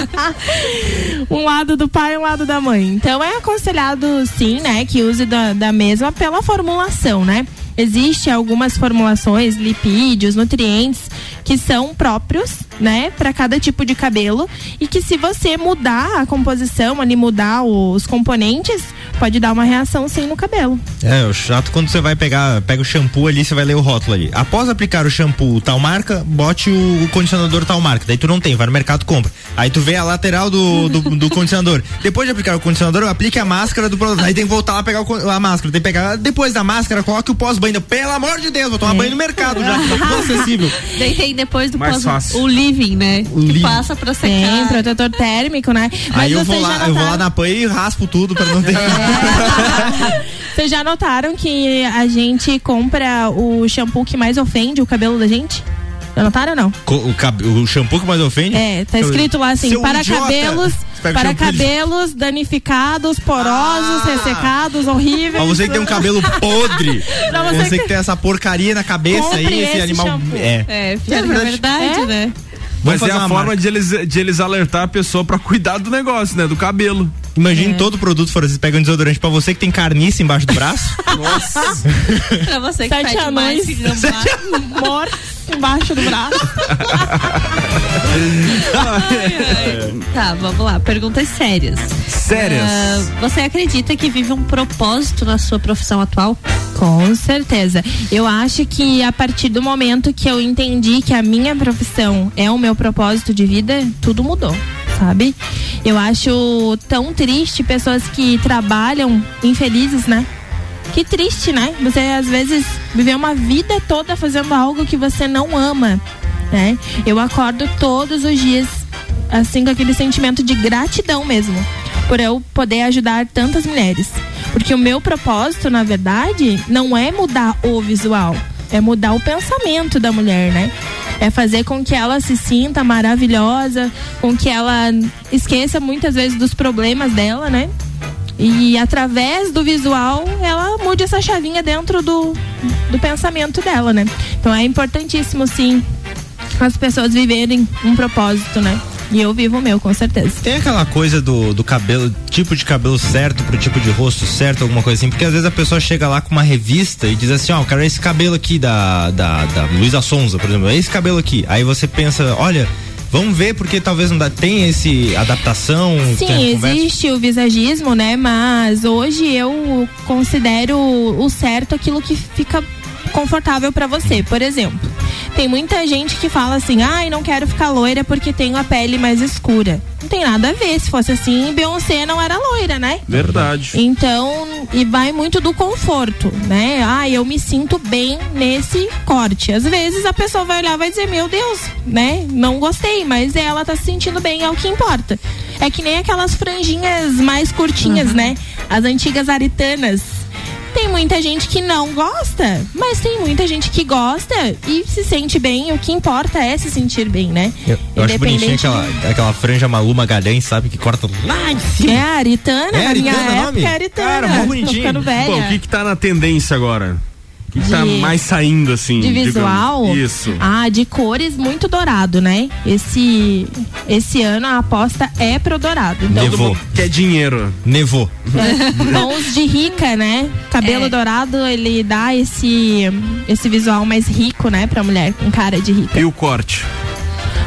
um lado do pai e um lado da mãe. Então é aconselhado sim, né, que use da, da mesma pela formulação, né? Existem algumas formulações, lipídios, nutrientes que são próprios, né, para cada tipo de cabelo e que se você mudar a composição, ali mudar os componentes, pode dar uma reação sim no cabelo.
É, o chato quando você vai pegar, pega o shampoo ali, você vai ler o rótulo ali. Após aplicar o shampoo tal marca, bote o, o condicionador tal marca. Daí tu não tem, vai no mercado compra. Aí tu vê a lateral do, do, do condicionador. Depois de aplicar o condicionador, aplique a máscara do produto. Aí tem que voltar lá pegar o, a máscara. Tem que pegar depois da máscara, coloque o pós-banho. Pelo amor de Deus, vou tomar
É.
banho no mercado já, tá tudo acessível.
Daí tem depois do
Mais
pós,
fácil.
o living, né?
O
que
living.
passa pra secar.
Tem protetor térmico, né?
Aí eu vou lá, eu vou lá
notaram-
na PAN e raspo tudo pra não ter.
Vocês já notaram que a gente compra o shampoo que mais ofende o cabelo da gente? Já notaram ou não?
Co- O, cab- o shampoo que mais ofende?
É, tá escrito lá assim,
Seu
para
idiota.
cabelos, para
shampoo de-
cabelos danificados, porosos, ressecados, horríveis.
Pra você que tem um cabelo podre,
Pra você
você,
que-
que... tem essa porcaria na cabeça aí, esse,
esse
animal.
shampoo.
É.
É, é verdade,
É?
né?
Mas é
fazer
a forma de eles, de eles alertar a pessoa pra cuidar do negócio, né? Do cabelo.
Imagine
É.
todo produto fora, vocês pegam desodorante pra você que tem carniça embaixo do braço.
Nossa.
pra você que
Sete
pede mais gambá.
mortos embaixo do braço.
Tá, vamos lá. Perguntas sérias.
Sérias.
Ah, você acredita que vive um propósito na sua profissão atual?
Com certeza. Eu acho que a partir do momento que eu entendi que a minha profissão é o meu propósito de vida, tudo mudou, sabe? Eu acho tão triste pessoas que trabalham infelizes, né? Que triste, né? Você às vezes viver uma vida toda fazendo algo que você não ama, né? Eu acordo todos os dias assim com aquele sentimento de gratidão mesmo, por eu poder ajudar tantas mulheres. Porque o meu propósito, na verdade, não é mudar o visual, é mudar o pensamento da mulher, né? É fazer com que ela se sinta maravilhosa, com que ela esqueça muitas vezes dos problemas dela, né? E através do visual, ela mude essa chavinha dentro do, do pensamento dela, né? Então é importantíssimo, sim, as pessoas viverem um propósito, né? E eu vivo o meu, com certeza.
Tem aquela coisa do, do cabelo, tipo de cabelo certo pro tipo de rosto certo, alguma coisa assim, porque às vezes a pessoa chega lá com uma revista e diz assim, ó, quero esse cabelo aqui da, da, da Luísa Sonza, por exemplo, é esse cabelo aqui. Aí você pensa, olha, vamos ver porque talvez não dá, tem esse adaptação,
Sim, existe o visagismo, né? Mas hoje eu considero o certo aquilo que fica confortável pra você. Por exemplo, tem muita gente que fala assim: ai, não quero ficar loira porque tenho a pele mais escura. Não tem nada a ver. Se fosse assim, Beyoncé não era loira, né?
Verdade.
Então, e vai muito do conforto, né? Ah, eu me sinto bem nesse corte. Às vezes a pessoa vai olhar e vai dizer, meu Deus, né? Não gostei, mas ela tá se sentindo bem, é o que importa. É que nem aquelas franjinhas mais curtinhas, né? As antigas aritanas. Tem muita gente que não gosta, mas tem muita gente que gosta e se sente bem. O que importa é se sentir bem, né?
Eu, eu acho bonitinho
Independente
aquela, aquela franja Malu Magalhães, sabe? Que corta lá em cima.
É a aritana,
É
na minha
Aritana o
época é aritana.
Cara, mó bonitinho.
Bom, o que que tá na tendência agora? Que, tá
De-
mais saindo, assim?
De
digamos?
visual?
Isso.
Ah, de cores muito dourado, né? Esse esse ano a aposta é pro dourado. Então,
Nevou.
Quer dinheiro.
Nevou.
tons de rica, né? Cabelo
É.
dourado, ele dá esse esse visual mais rico, né, pra mulher com cara de rica.
E o corte?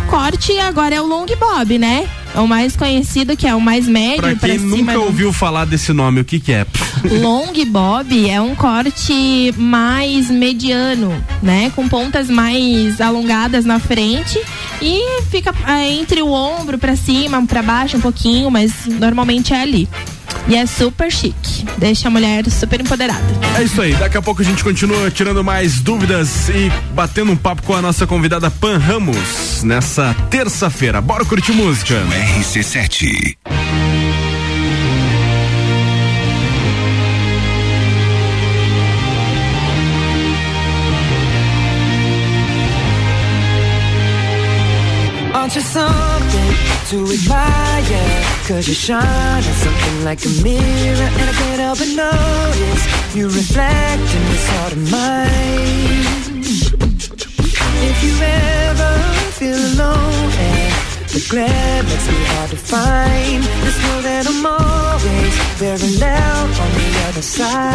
Corte agora é o long bob, né? É o mais conhecido, que é o mais médio
Pra
pra
quem
cima.
nunca
do-
ouviu falar desse nome, o que que é?
Long bob é um corte mais mediano, né? Com pontas mais alongadas na frente e fica ah, entre o ombro pra cima, pra baixo um pouquinho, mas normalmente é ali. E é super chique. Deixa a mulher super empoderada.
É isso aí. Daqui a pouco a gente continua tirando mais dúvidas e batendo um papo com a nossa convidada Pan Ramos nessa terça-feira. Bora curtir música.
RC7.
Aren't you something
to admire? Cause you shine at something like a mirror And I can't help but notice. You reflect in this heart of mine. If you ever feel alone And the glare makes me hard to find. Just know that I'm always Very loud on the other side.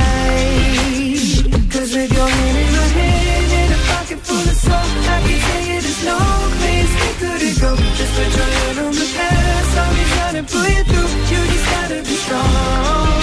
Cause with your hand in my hand And a pocket full of soap I can tell you there's no place we couldn't go. Just put your hand on the past Tell me how to pull you through. You just gotta be strong.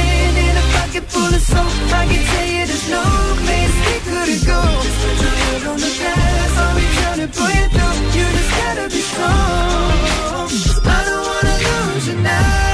pocket full of soap. I can tell you there's no place we couldn't go. Just put your head on the glass. I'll be trying to pull you through. You just gotta be strong. I don't wanna lose you now.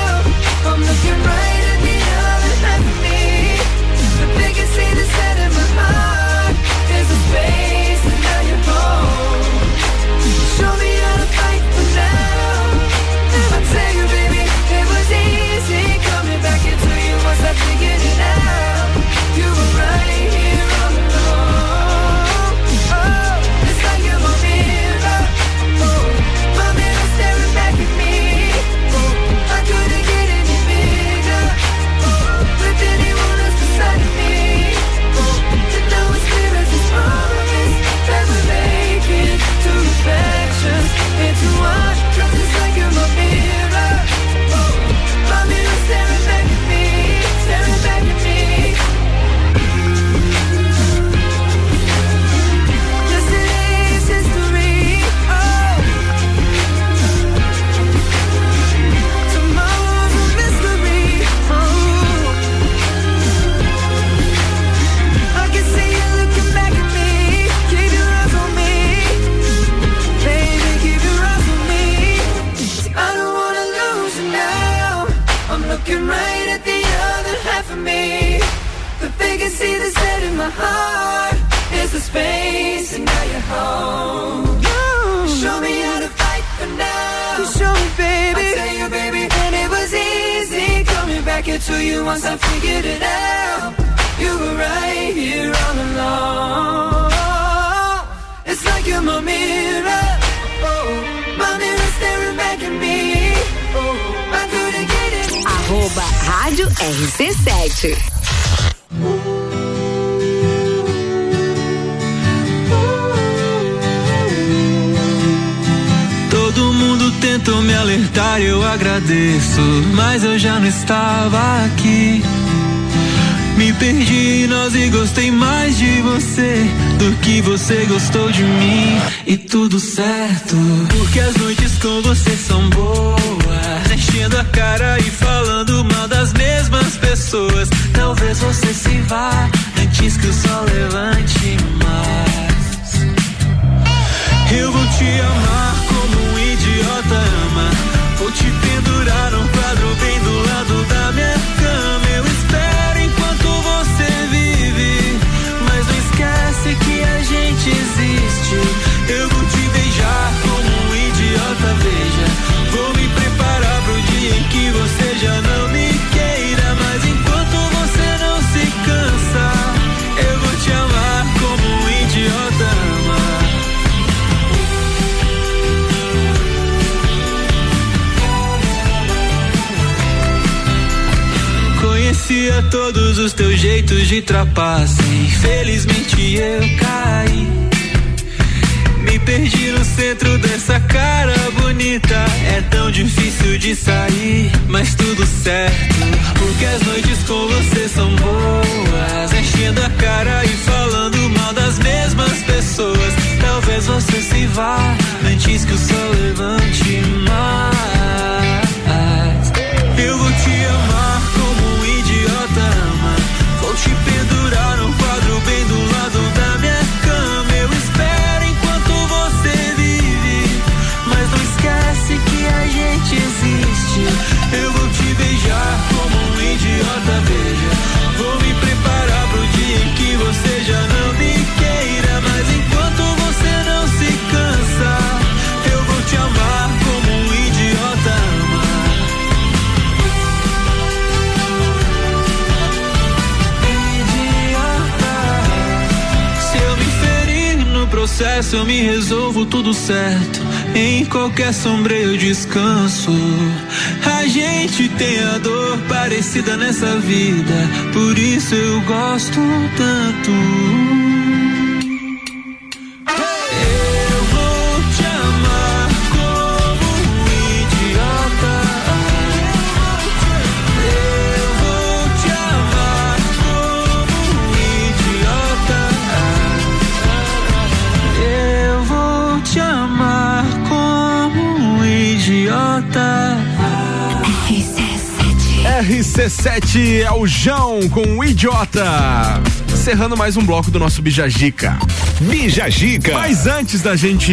RC7
é o
João com o Idiota. Encerrando mais um bloco do nosso Bijagica.
Bijagica.
Mas antes da gente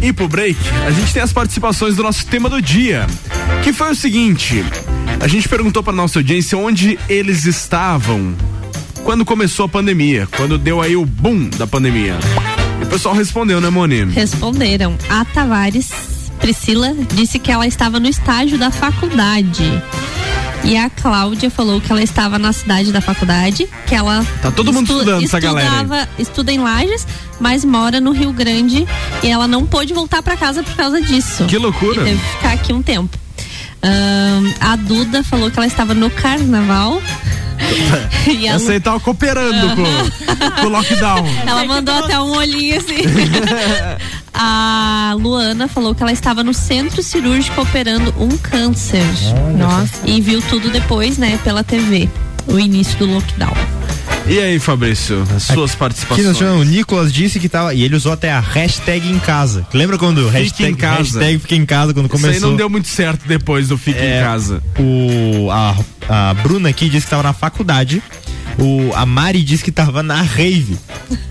ir pro break, a gente tem as participações do nosso tema do dia, que foi o seguinte: a gente perguntou para nossa audiência onde eles estavam quando começou a pandemia, quando deu aí o boom da pandemia. E o pessoal respondeu, né, Moni?
Responderam. A Tavares Priscila disse que ela estava no estágio da faculdade. E a Cláudia falou que ela estava na cidade da faculdade, que ela
Tá todo mundo estudando, essa galera aí.
Estuda em Lages, mas mora no Rio Grande e ela não pôde voltar para casa por causa disso.
Que loucura.
E teve que ficar aqui um tempo. A Duda falou que ela estava no carnaval. E a
Essa aí tava cooperando com, com o lockdown.
Ela mandou até um olhinho assim. A Luana falou que ela estava no centro cirúrgico operando um câncer. Nossa. E viu tudo depois, né, pela TV. O início do lockdown.
E aí, Fabrício, as suas
Aqui
participações?
chamamos, o Nicolas disse que tava. E ele usou até a hashtag em casa. Lembra quando
Fique
hashtag,
em casa.
hashtag fica em casa quando
Isso
começou?
aí não deu muito certo depois do Fique
É,
em Casa.
O, a, a Bruna aqui disse que tava na faculdade. O, a Mari disse que tava na rave.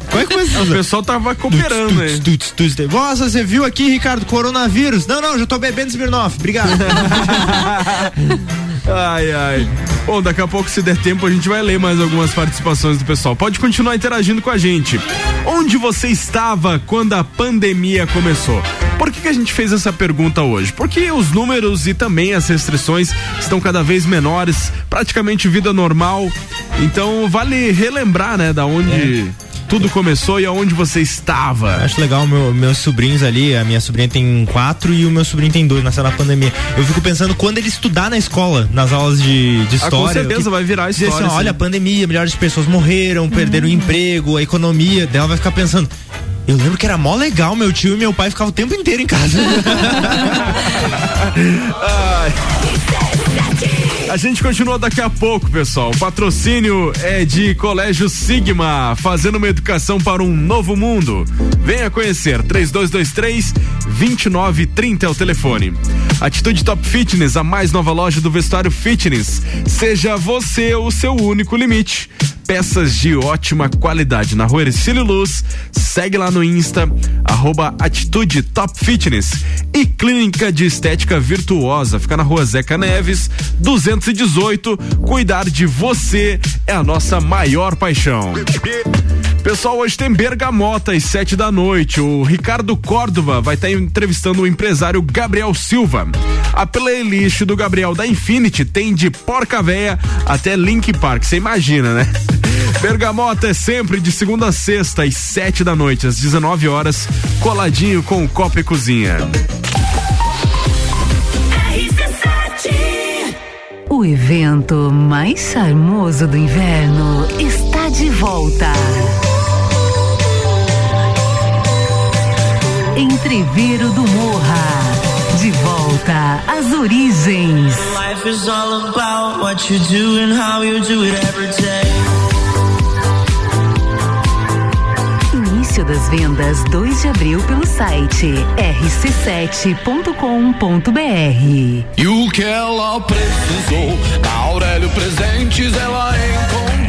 Como é que
O pessoal tava cooperando aí.
Tuts, tuts, tuts. Nossa, você viu aqui, Ricardo, coronavírus? Não, não, já tô bebendo Smirnoff. Obrigado.
Ai, ai. Bom, daqui a pouco, se der tempo, a gente vai ler mais algumas participações do pessoal. Pode continuar interagindo com a gente. Onde você estava quando a pandemia começou? Por que, que a gente fez essa pergunta hoje? Porque os números e também as restrições estão cada vez menores, praticamente vida normal. Então vale relembrar, né, da onde tudo começou e aonde você estava.
Acho legal meu- meus sobrinhos ali, a minha sobrinha tem quatro e o meu sobrinho tem dois, nasceu na pandemia. Eu fico pensando quando ele estudar na escola, nas aulas de, de
Ah, com
história.
certeza
que-
vai virar
dizer
história,
Assim, ó, olha, a pandemia, milhares de pessoas morreram, perderam o emprego, a economia. Daí ela vai ficar pensando. Eu lembro que era mó legal, meu tio e meu pai ficavam o tempo inteiro em casa.
Ai. A gente continua daqui a pouco, pessoal. O patrocínio é de Colégio Sigma, fazendo uma educação para um novo mundo. Venha conhecer, 3223 2930 é o telefone. Atitude Top Fitness, a mais nova loja do vestuário fitness. Seja você o seu único limite. Peças de ótima qualidade na rua Ercílio Luz. Segue lá no Insta, arroba Atitude Top Fitness. E Clínica de Estética Virtuosa, fica na rua Zeca Neves, 218. Cuidar de você é a nossa maior paixão. Pessoal, hoje tem Bergamota às sete da noite. O Ricardo Córdova vai estar entrevistando o empresário Gabriel Silva. A playlist do Gabriel da Infinity tem de Porca Véia até Link Park. Você imagina, né? Bergamota é sempre de segunda a sexta, às sete da noite, às 19 horas, coladinho com o Copa e Cozinha.
O evento mais charmoso do inverno está de volta. Entreveiro do Morra. De volta às origens.
Life is all about what you do and how you do it every day.
Início das vendas 2 de abril pelo site rc7.com.br.
E o que ela precisou, na Aurélio Presentes ela encontrou.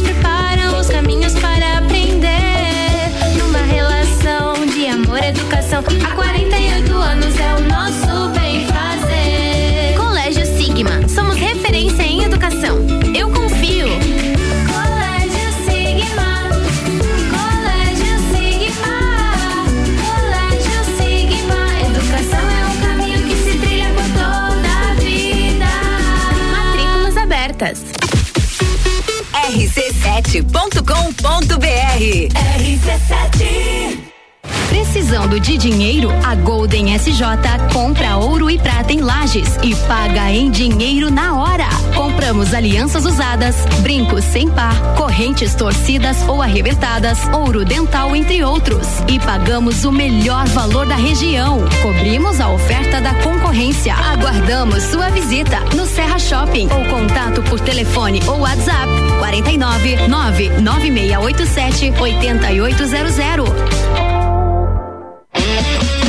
preparam os caminhos para aprender. Numa relação de amor educação, há 48 anos é o nosso
rc7.com.br
RC7
Precisando de dinheiro? A Golden SJ compra ouro e prata em lajes e paga em dinheiro na hora. Compramos alianças usadas, brincos sem par, correntes torcidas ou arrebentadas, ouro dental, entre outros. E pagamos o melhor valor da região. Cobrimos a oferta da concorrência. Aguardamos sua visita no Serra Shopping ou contato por telefone ou WhatsApp 49 99687 8800.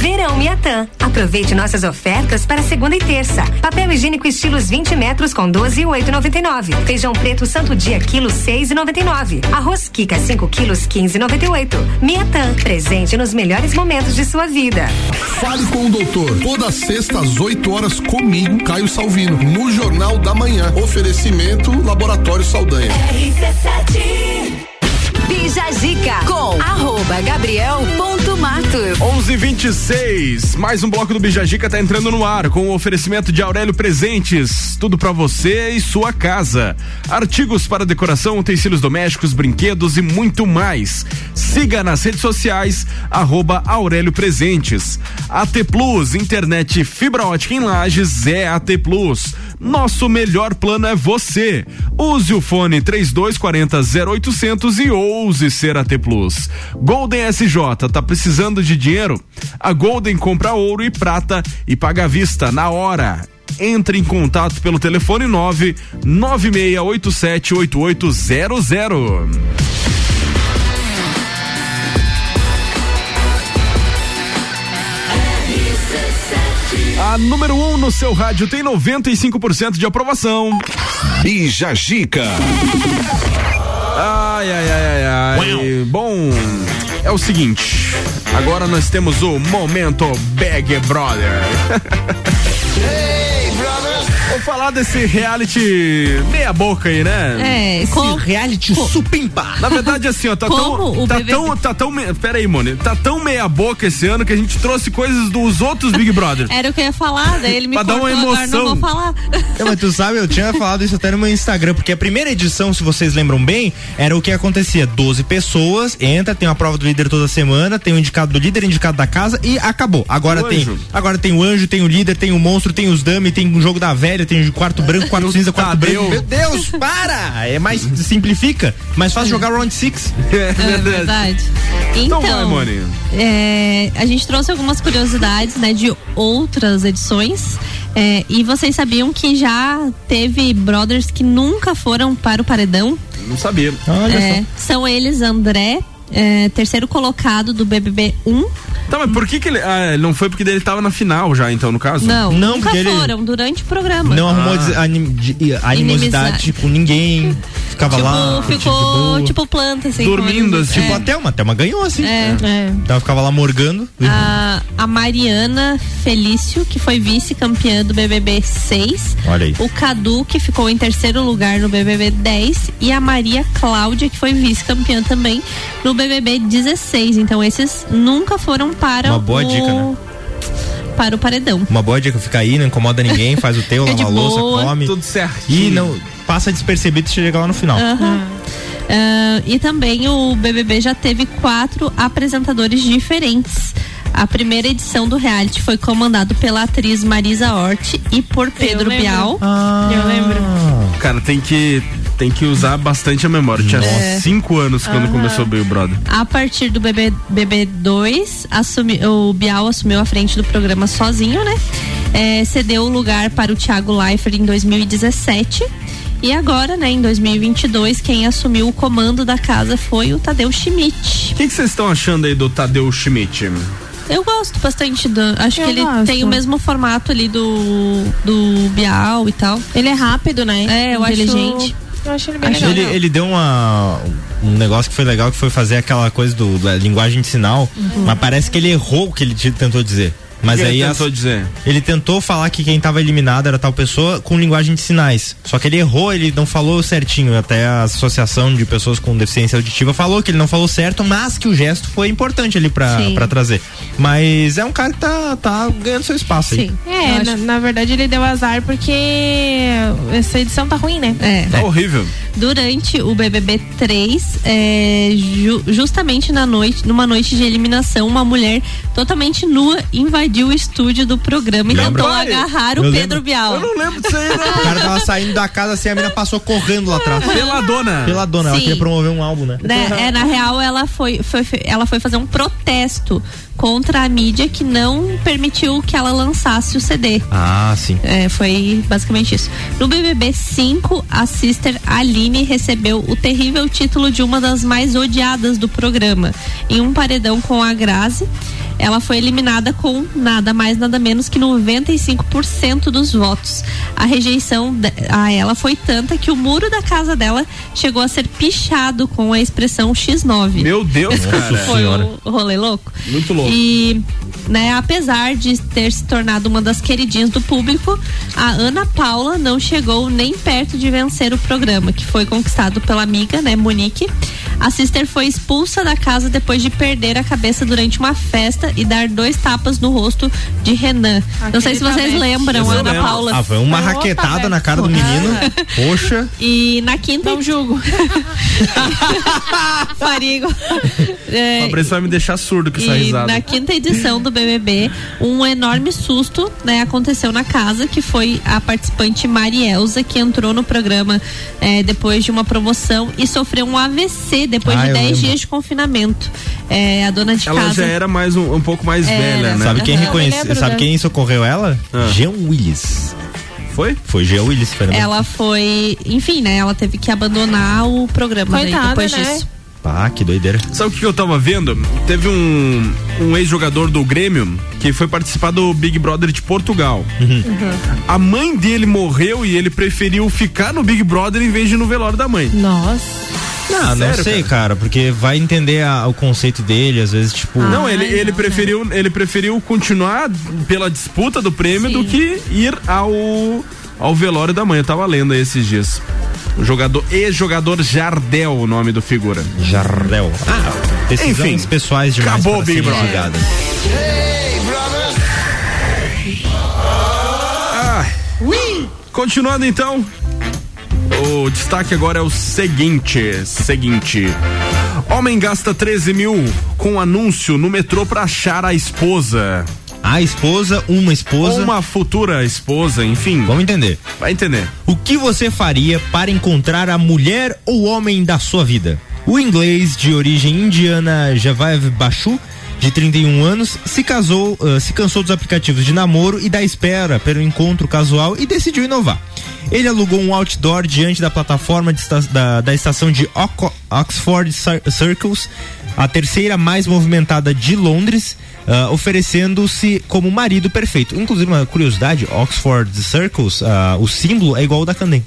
Verão Miatã. Aproveite nossas ofertas para segunda e terça. Papel higiênico estilos 20 metros com 12,899. Feijão preto Santo Dia quilo 6,99. Arroz Kika 5 quilos 15,98. Miatã. Presente nos melhores momentos de sua vida.
Fale com o doutor. Toda sexta às 8 horas comigo, Caio Salvino, no Jornal da Manhã. Oferecimento Laboratório Saldanha.
RC7 Bija Zica com arroba gabriel.matos
11:26. Mais um bloco do Bijagica tá entrando no ar com o oferecimento de Aurélio Presentes, tudo para você e sua casa. Artigos para decoração, utensílios domésticos, brinquedos e muito mais. Siga nas redes sociais arroba Aurélio Presentes. AT Plus, internet fibra ótica em Lages é AT Plus. Nosso melhor plano é você. Use o fone 3240 0800 e ouse ser AT Plus. Golden SJ, tá precisando de dinheiro? A Golden compra ouro e prata e paga à vista na hora. Entre em contato pelo telefone 9 9687 8800. A número 1 um no seu rádio tem 95% de aprovação.
Bija Gica.
Ai, ai, ai, ai, ai. Bom, é o seguinte. Agora nós temos o momento Bag Brother. Vamos falar desse reality meia boca aí, né?
É, com,
reality supimpa.
Na verdade, assim, ó, tá
Como
tão. Tá
BBB
tão. Tá tão. Pera aí, Mone. Tá tão meia boca esse ano que a gente trouxe coisas dos outros Big Brother.
Era o que eu ia falar, daí ele me
Pra dar
cortou,
uma
agora não vou
emoção.
falar.
É, mas tu sabe, eu tinha falado isso até no meu Instagram, porque a primeira edição, se vocês lembram bem, era o que acontecia: 12 pessoas, entra, tem uma prova do líder toda semana, tem o indicado do líder, indicado da casa e acabou. Agora
O
tem,
anjo.
agora tem o anjo, tem o líder, tem o monstro, tem os dummy, tem o jogo da velha, tem o quarto branco, quarto cinza, quarto branco. Meu Deus, para! É mais simplifica, mais fácil jogar round six.
É
É verdade. Então,
Então vai,
é, a gente trouxe algumas curiosidades, né, de outras edições. É, e vocês sabiam que já teve brothers que nunca foram para o paredão?
Não sabia.
É, são eles André, é, terceiro colocado do BBB 1.
Tá, mas por que que ele. Ah, não foi porque ele tava na final já, então, no caso?
Não,
Não,
nunca
porque ele-
foram durante o programa.
Não arrumou
Ah.
anim- de- animosidade com ninguém, ficava
tipo,
lá.
ficou tipo planta, assim.
Dormindo, assim,
Tipo,
é.
a Thelma, a Thelma ganhou assim.
É. É.
Então ficava lá morgando.
A, a Mariana Felício, que foi vice-campeã do BBB 6.
Olha aí.
O Cadu, que ficou em terceiro lugar no BBB 10. E a Maria Cláudia, que foi vice-campeã também no BBB 16. Então, esses nunca foram para
Uma
o.
boa dica, né?
Para o paredão.
Uma boa dica, fica aí, não incomoda ninguém, faz o teu, lava a louça,
boa.
come.
Tudo certo.
E não passa despercebido se chega lá no final.
Aham. Ah, e também o BBB já teve quatro apresentadores diferentes. A primeira edição do reality foi comandado pela atriz Marisa Hort e por Pedro
lembro.
Bial.
Eu lembro.
Cara, tem que. Tem que usar bastante a memória. Tinha
É.
cinco anos quando
Aham.
começou o Big Brother.
A partir do BB, BB2, assumi, o Bial assumiu a frente do programa sozinho, né? É, cedeu o lugar para o Thiago Leifert em 2017. E agora, né, em 2022, quem assumiu o comando da casa foi o Tadeu Schmidt.
O que que vocês estão achando aí do Tadeu Schmidt?
Eu gosto bastante do. Acho
Eu
que ele
gosto.
tem o mesmo formato ali do, do Bial e tal.
Ele é rápido, né?
É, eu acho-
Inteligente. Eu acho ele bem
Acho
legal.
ele, ele deu uma, um negócio que foi legal, que foi fazer aquela coisa do, da linguagem de sinal,
Uhum.
mas parece que ele errou o que ele te- tentou dizer. Mas aí
ele
as-
tentou dizer?
ele tentou falar que quem tava eliminado era tal pessoa com linguagem de sinais. Só que ele errou, ele não falou certinho. Até a Associação de Pessoas com Deficiência Auditiva falou que ele não falou certo, mas que o gesto foi importante ali pra,
Sim.
pra trazer. Mas é um cara que tá, tá ganhando seu espaço aí.
É, na, na verdade ele deu azar porque essa edição tá ruim, né?
É.
Tá horrível.
Durante o BBB 3, é, ju- justamente na noite, numa noite de eliminação, uma mulher totalmente nua invadiu o estúdio do programa e
Lembra?
tentou
Vai.
agarrar o
Eu
Pedro
lembro.
Bial.
Eu não lembro disso aí,
O cara tava saindo da casa assim, a mina passou correndo lá atrás.
Peladona.
Peladona, ela
Sim.
queria promover um álbum, né?
né? É, na real, ela foi, foi, ela foi fazer um protesto contra a mídia que não permitiu que ela lançasse o CD.
Ah, sim.
É, foi basicamente isso. No BBB 5, a sister Aline recebeu o terrível título de uma das mais odiadas do programa. Em um paredão com a Grazi, ela foi eliminada com nada mais, nada menos que 95% dos votos. A rejeição a ela foi tanta que o muro da casa dela chegou a ser pichado com a expressão X9.
Meu Deus, cara.
Foi o rolê louco.
Muito louco.
E, né, apesar de ter se tornado uma das queridinhas do público, a Ana Paula não chegou nem perto de vencer o programa, que foi conquistado pela amiga, né, Monique. A Sister foi expulsa da casa depois de perder a cabeça durante uma festa e dar dois tapas no rosto de Renan. não sei se vocês lembram,
Eu
a Ana
lembro.
Paula.
Ah, foi uma raquetada na cara do menino. Poxa.
E na quinta. Não
julgo.
Farigo. É,
Fabrício vai me deixar surdo com essa
e
risada.
na quinta edição do BBB, um enorme susto, né, aconteceu na casa, que foi a participante Marielza, que entrou no programa eh, depois de uma promoção e sofreu um AVC depois
Ah,
de
eu
10
lembro.
dias de confinamento. Eh, a dona de
Ela
casa.
já era mais um, um pouco mais
Era.
velha, né?
Sabe quem reconhece, sabe quem socorreu ela?
Ah.
Jean Willis.
Foi?
Foi Jean Willis, foi na
Ela foi, enfim, né? Ela teve que abandonar o programa daí,
Coitada,
depois
né?
disso.
Ah, que doideira.
Sabe o que eu tava vendo? Teve um, um ex-jogador do Grêmio que foi participar do Big Brother de Portugal. A mãe dele morreu e ele preferiu ficar no Big Brother em vez de ir no velório da mãe.
Nossa.
Não, não
Sério,
sei, cara? porque vai entender a- o conceito dele, às vezes, tipo.
não, ele, ele preferiu ele preferiu continuar pela disputa do prêmio do que ir ao ao velório da mãe. Eu tava lendo aí esses dias. O jogador, ex-jogador Jardel, o nome do figura.
Jardel. Ah, decisões
Enfim,
pessoais demais
acabou Big Brother. Ah, continuando então. O destaque agora é o seguinte: seguinte. Homem gasta 13 mil com anúncio no metrô pra achar a esposa.
A esposa, uma esposa.
Ou uma futura esposa, enfim.
Vamos entender.
Vai entender.
O que você faria para encontrar a mulher ou homem da sua vida? O inglês de origem indiana Javav Bashu, de 31 anos, se casou, ah, se cansou dos aplicativos de namoro e da espera pelo encontro casual e decidiu inovar. Ele alugou um outdoor diante da plataforma esta- da, da estação de Oco- Oxford Cir- Circles, a terceira mais movimentada de Londres, ah, oferecendo-se como marido perfeito. Inclusive, uma curiosidade: Oxford Circles, ah, o símbolo é igual ao da Candem.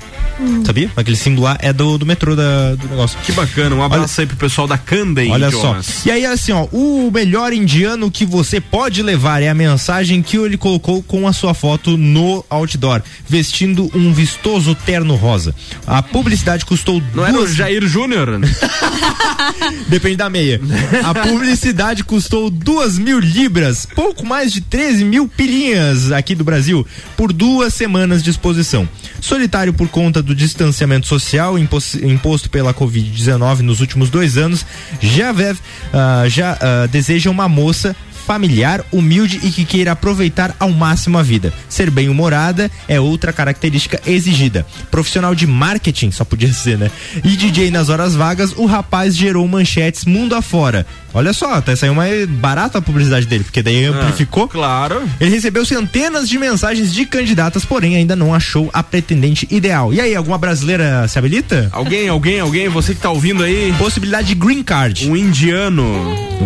Sabia? Aquele símbolo lá é do, do metrô da- do negócio.
Que bacana. Um abraço aí pro pessoal da Candem.
Olha
Jonas.
só. E aí, assim, ó, o melhor indiano que você pode levar é a mensagem que ele colocou com a sua foto no outdoor, vestindo um vistoso terno rosa. A publicidade custou
Não era o
duas...
Jair Júnior?
Depende da meia. A publicidade custou duas mil libras, pouco mais de 13 mil pilinhas aqui do Brasil, por duas semanas de exposição. Solitário por conta do distanciamento social impos- imposto pela Covid-19 nos últimos dois anos, Javev ah, já ah, deseja uma moça familiar, humilde e que queira aproveitar ao máximo a vida. Ser bem-humorada é outra característica exigida. Profissional de marketing, só podia ser, né? E DJ nas horas vagas, o rapaz gerou manchetes mundo afora. Olha só, até saiu mais barata a publicidade dele, porque daí amplificou.
claro.
Ele recebeu centenas de mensagens de candidatas, porém ainda não achou a pretendente ideal. E aí, alguma brasileira se habilita?
Alguém, alguém, alguém, você que tá ouvindo aí.
Possibilidade de green card.
Um indiano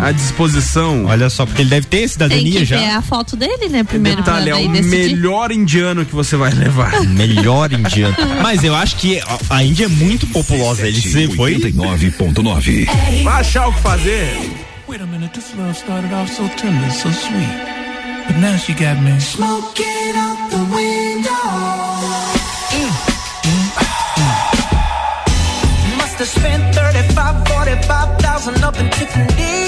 à disposição.
Olha só, porque ele deve ter
Tem
cidadania
que
já.
ver a foto dele, né? Primeiro
Detalhe, é o
decidir.
melhor indiano que você vai levar.
Melhor indiano. Mas eu acho que a- a Índia é muito populosa. Ele se foi.
89.9.
Vai achar o que fazer.
Wait a minute, this love started off so tender, so sweet. But now she got me smoking out the window. Mm, mm, mm.
Must have spent 35, 45,000 up in Tiffany's.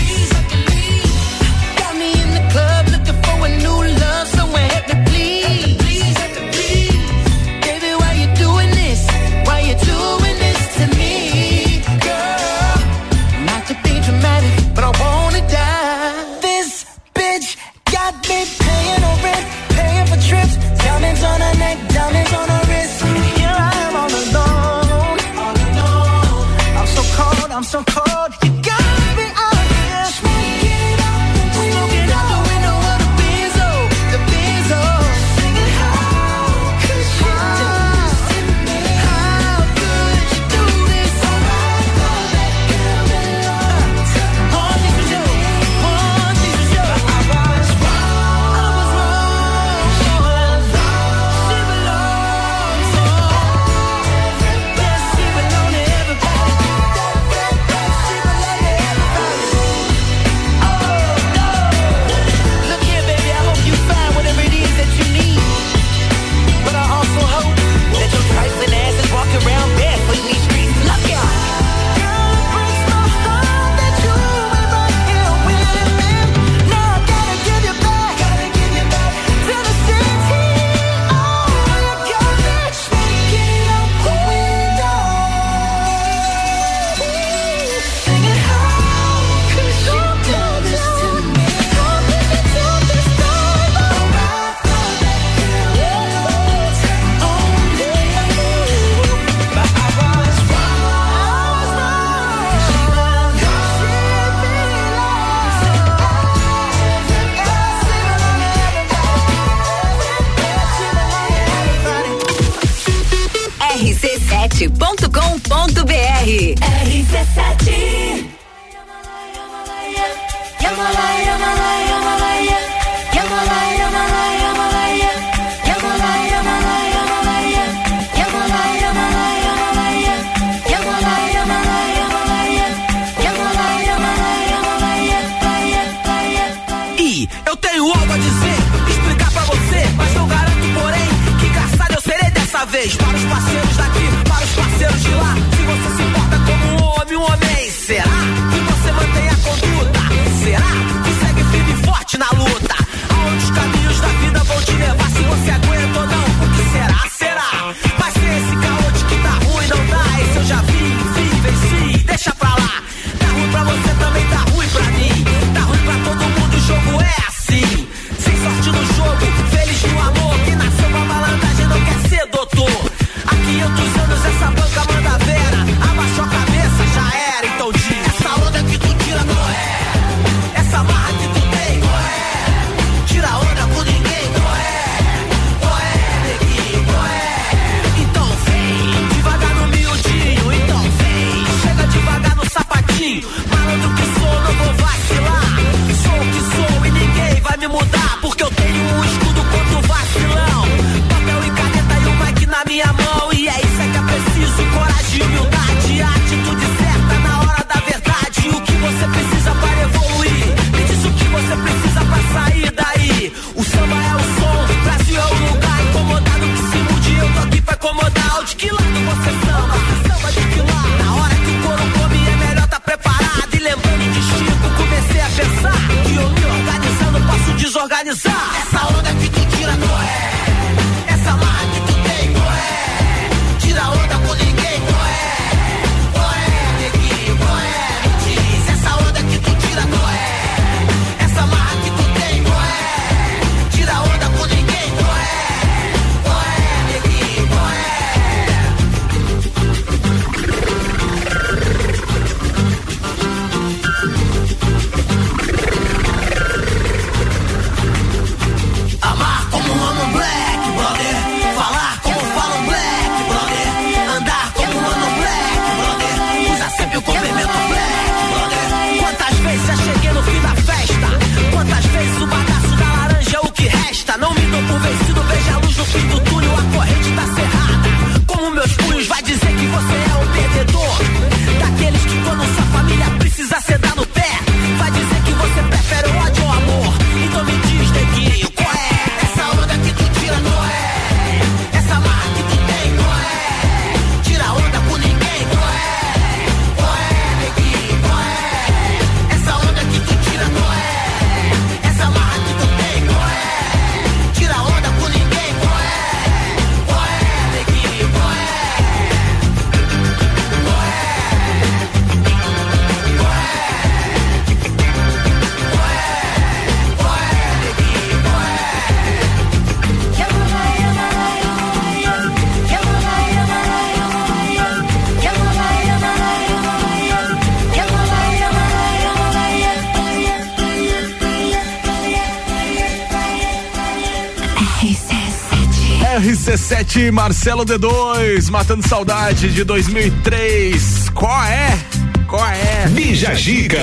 Alone, all
Marcelo D2, matando saudade de 2003. Qual é? Qual é?
Bija Giga.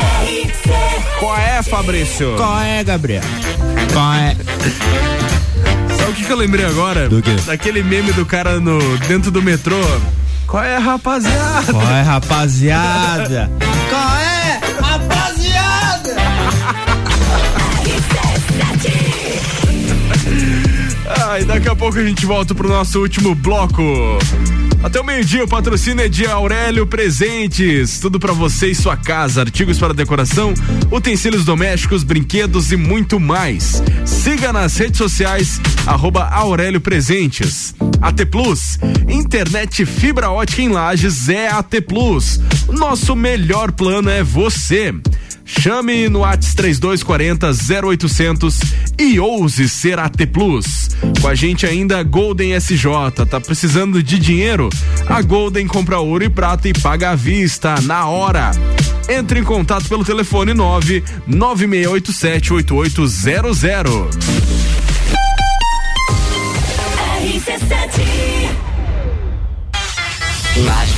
Qual é, Fabrício?
Qual é, Gabriel? Qual é?
Sabe o que, que eu lembrei agora?
Do quê?
Daquele meme do cara no dentro do metrô. Qual é, rapaziada?
Qual é, rapaziada?
e daqui a pouco a gente volta pro nosso último bloco. Até o meio-dia, o patrocínio é de Aurélio Presentes. Tudo para você e sua casa, artigos para decoração, utensílios domésticos, brinquedos e muito mais. Siga nas redes sociais, arroba Aurélio Presentes. AT Plus, internet fibra ótica em Lages é AT Plus. Nosso melhor plano é você. Chame no WhatsApp 3240 0800 e ouse ser AT Plus. Com a gente ainda Golden SJ, tá precisando de dinheiro? A Golden compra ouro e prata e paga à vista na hora. Entre em contato pelo telefone 9 9687 8800.
RC7 Laje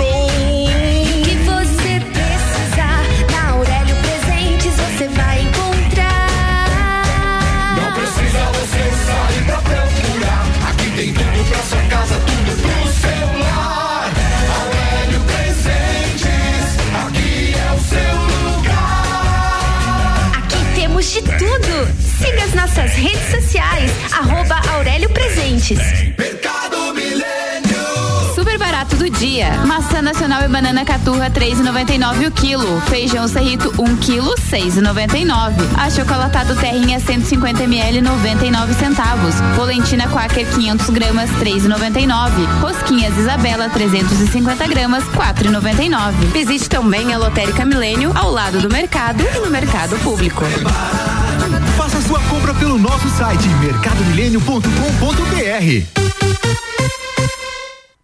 Nossas redes sociais, arroba Aurélio Presentes.
Mercado Milênio.
Super barato do dia. Maçã nacional e banana caturra 3,99 o quilo. Feijão serrito 1 quilo 6,99. Achocolatado terrinha 150 ml 99 centavos. Polentina quaker 500 gramas 3,99. Rosquinhas Isabela 350 gramas 4,99.
Visite também a Lotérica Milênio ao lado do mercado e no mercado público.
Faça sua compra pelo nosso site mercadomilênio.com.br.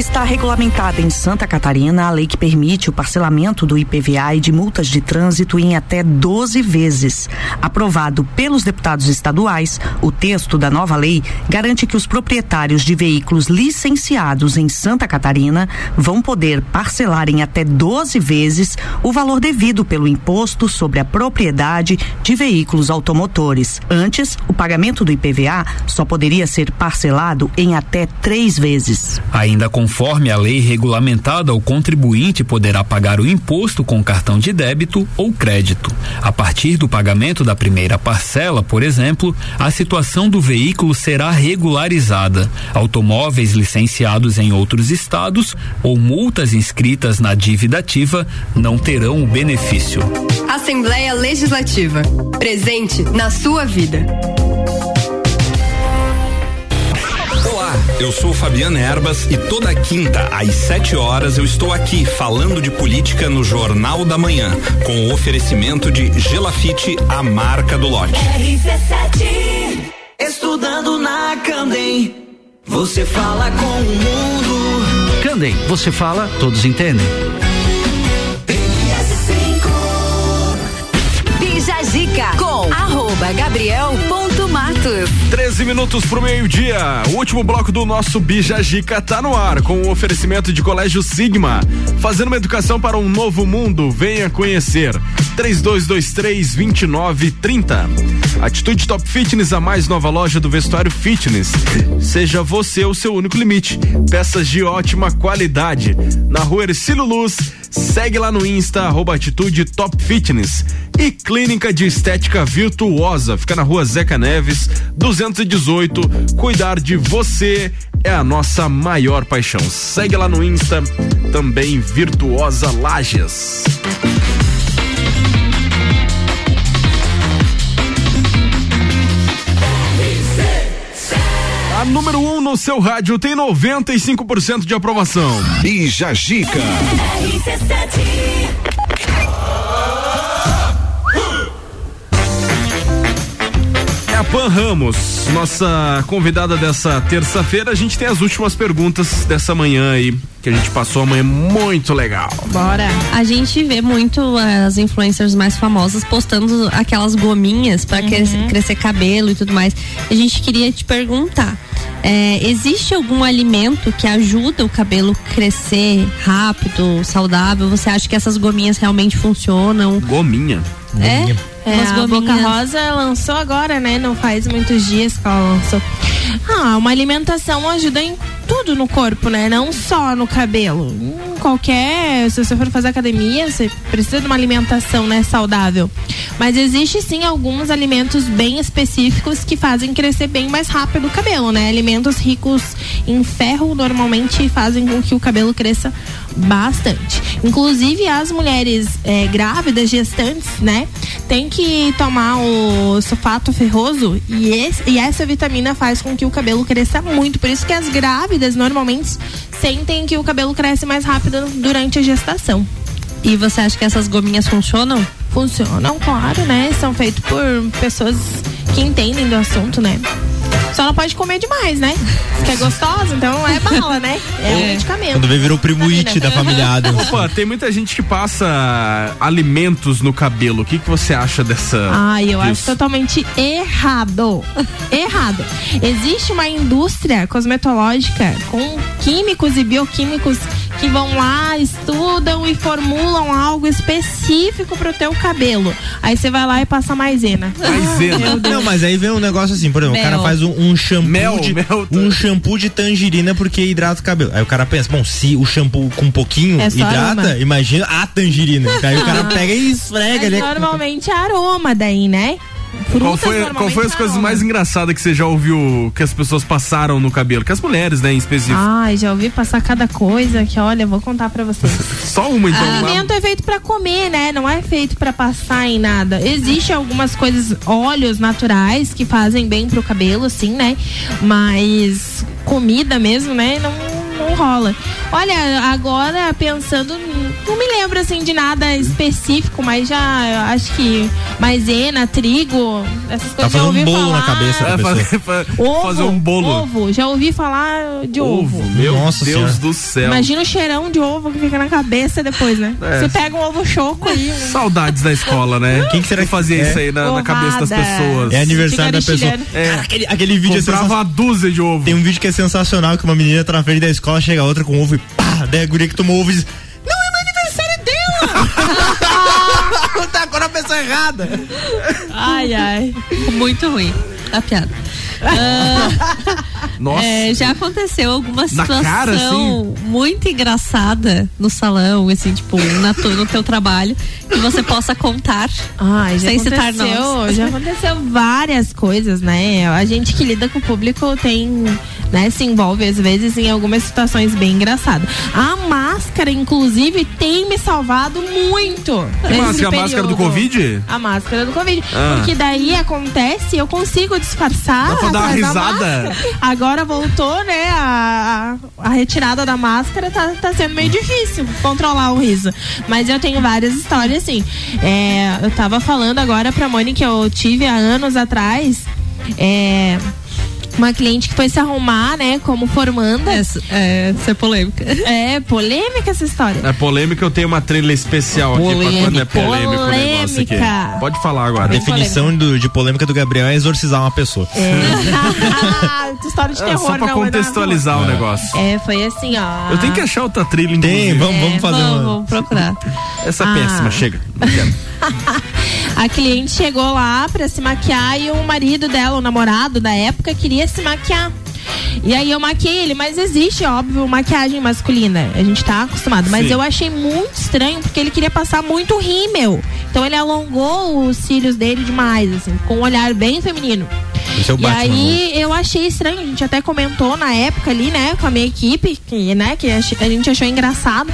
Está regulamentada em Santa Catarina a lei que permite o parcelamento do IPVA e de multas de trânsito em até 12 vezes. Aprovado pelos deputados estaduais, o texto da nova lei garante que os proprietários de veículos licenciados em Santa Catarina vão poder parcelar em até 12 vezes o valor devido pelo imposto sobre a propriedade de veículos automotores. Antes, o pagamento do IPVA só poderia ser parcelado em até três vezes.
Ainda conforme a lei regulamentada, o contribuinte poderá pagar o imposto com cartão de débito ou crédito. A partir do pagamento da primeira parcela, por exemplo, a situação do veículo será regularizada. Automóveis licenciados em outros estados ou multas inscritas na dívida ativa não terão o benefício.
Assembleia Legislativa. Presente na sua vida.
Eu sou Fabiana Erbas e toda quinta às 7 horas eu estou aqui falando de política no Jornal da Manhã, com o oferecimento de Gelafite, a marca do lote.
RC7 Estudando na Candem Você fala com o mundo
Candem, você fala, todos entendem.
Bija Zica com arroba Gabriel ponto Matos.
13 minutos pro meio-dia. O último bloco do nosso Bija Gica tá no ar com o oferecimento de Colégio Sigma. Fazendo uma educação para um novo mundo. Venha conhecer. 3223 2930. Atitude Top Fitness, a mais nova loja do vestuário fitness. Seja você o seu único limite. Peças de ótima qualidade. Na rua Ercílio Luz. Segue lá no Insta, arroba Atitude Top Fitness. E Clínica de Estética Virtuosa. Fica na rua Zeca Neves, 218. Cuidar de você é a nossa maior paixão. Segue lá no Insta, também Virtuosa Lages. A número 1 um no seu rádio tem 95% de aprovação.
Bija Gica.
Pan Ramos, nossa convidada dessa terça-feira. A gente tem as últimas perguntas dessa manhã aí, que a gente passou uma manhã muito legal.
Bora. A gente vê muito as influencers mais famosas postando aquelas gominhas para crescer cabelo e tudo mais. A gente queria te perguntar. é, existe algum alimento que ajuda o cabelo crescer rápido, saudável? Você acha que essas gominhas realmente funcionam?
Gominha.
É?
É,
Umas
a Boca. Rosa lançou agora, né? Não faz muitos dias que ela lançou. Ah, uma alimentação ajuda em tudo no corpo, né? Não só no cabelo. Qualquer. Se você for fazer academia, você precisa de uma alimentação, né? Saudável. Mas existe sim alguns alimentos bem específicos que fazem crescer bem mais rápido o cabelo, né? Alimentos ricos em ferro normalmente fazem com que o cabelo cresça bastante. Inclusive as mulheres eh, grávidas, gestantes, né? Tem que tomar o sulfato ferroso e, esse- e essa vitamina faz com que o cabelo cresça muito. Por isso que as grávidas normalmente sentem que o cabelo cresce mais rápido durante a gestação.
E você acha que essas gominhas funcionam?
Funcionam, claro, né? São feitos por pessoas que entendem do assunto, né? Só não pode comer demais, né? Que é gostoso, então é bala, né? É, um medicamento.
Quando vê, virou primo It da família Adams.
Opa, tem muita gente que passa alimentos no cabelo. O que, que você acha dessa.
Ai, eu acho
disso?
totalmente errado. errado. Existe uma indústria cosmetológica com químicos e bioquímicos que vão lá, estudam e formulam algo específico pro teu cabelo. Aí você vai lá e passa maisena. Deus.
Não, mas aí vem um negócio assim, por exemplo, o cara
Mel.
faz um, um shampoo
Mel,
de
mel,
um shampoo de tangerina porque hidrata o cabelo. Aí o cara pensa, bom, se o shampoo com um pouquinho
É
hidrata,
aroma.
imagina a tangerina. Aí o cara pega e esfrega
Mas
ali.
normalmente é aroma daí, né?
Qual
Frutas
foi, qual foi as coisas mais engraçadas que você já ouviu que as pessoas passaram no cabelo? Que as mulheres, né, em específico.
Ai, já ouvi passar cada coisa que, olha, vou contar pra vocês.
Só uma, então.
O alimento é feito pra comer, né? Não é feito pra passar em nada. Existem algumas coisas, óleos naturais que fazem bem pro cabelo, assim, né? Mas comida mesmo, né? Não, não rola. Olha, agora pensando, não me lembro assim de nada específico, mas já acho que maisena, trigo, essas
Tá
coisas já
fazendo um
ouvi
bolo
falar.
na cabeça da
É,
pessoa.
Ovo,
fazer um bolo.
Ovo, já ouvi falar de ovo.
Meu
Nossa
Deus
Senhora.
do céu.
Imagina o cheirão de ovo que fica na cabeça depois, né?
É.
Você pega um ovo choco aí.
Saudades da escola, né?
Quem que será que
fazia
é?
isso aí na, na cabeça das pessoas?
É aniversário da pessoa.
É.
Cara, aquele, aquele vídeo é
Comprava
sensacional.
uma dúzia de ovo.
Tem um vídeo que é sensacional que uma menina tá na frente da escola, chega outra com ovo e pá, daí a guria que tomou ovo e diz: Não é meu aniversário dela! tá com a pessoa errada.
Ai, ai.
Muito ruim. A piada. Ah,
Nossa.
é, já aconteceu alguma situação
cara, assim?
muito engraçada no salão, assim, tipo, na tu- no teu trabalho, que você possa contar.
Ai, já
Sem citar nomes.
já aconteceu várias coisas, né? A gente que lida com o público tem, né, se envolve às vezes em algumas situações bem engraçadas. A máscara, inclusive, tem me salvado muito.
Que
nesse
máscara? A máscara do. Covid?
A máscara do Covid.
Ah.
Porque daí acontece, eu consigo disfarçar.
Pra dar uma risada?
Agora voltou, né? A, a, retirada da máscara tá, tá sendo meio difícil controlar o riso. Mas eu tenho várias histórias, assim. É, eu tava falando agora pra que eu tive há anos atrás. É, uma cliente que foi se arrumar, né, como formanda.
É, é ser polêmica.
É, polêmica essa história.
É polêmica, eu tenho uma trilha especial aqui pra quando é polêmico o negócio aqui.
Polêmica.
Pode falar
A
agora.
definição do- de polêmica do Gabriel é exorcizar uma pessoa.
Ah, história de
É,
terror,
só pra
não, é
contextualizar o
não.
negócio.
É, foi assim, ó.
Eu tenho que achar outra trilha, inclusive.
Tem, vamos,
É,
vamos fazer
vamos,
uma.
vamos procurar.
Essa é
Ah.
péssima, chega. Não quero.
A cliente chegou lá pra se maquiar e o marido dela, o namorado da época, queria se maquiar. E aí eu maquiei ele, mas existe, óbvio, maquiagem masculina. A gente tá acostumado. Mas
Sim.
eu achei muito estranho porque ele queria passar muito rímel. Então ele alongou os cílios dele demais, assim, com um olhar bem feminino.
O
E
Batman.
aí eu achei estranho, a gente até comentou na época ali, né, com a minha equipe, que, né, que a gente achou engraçado.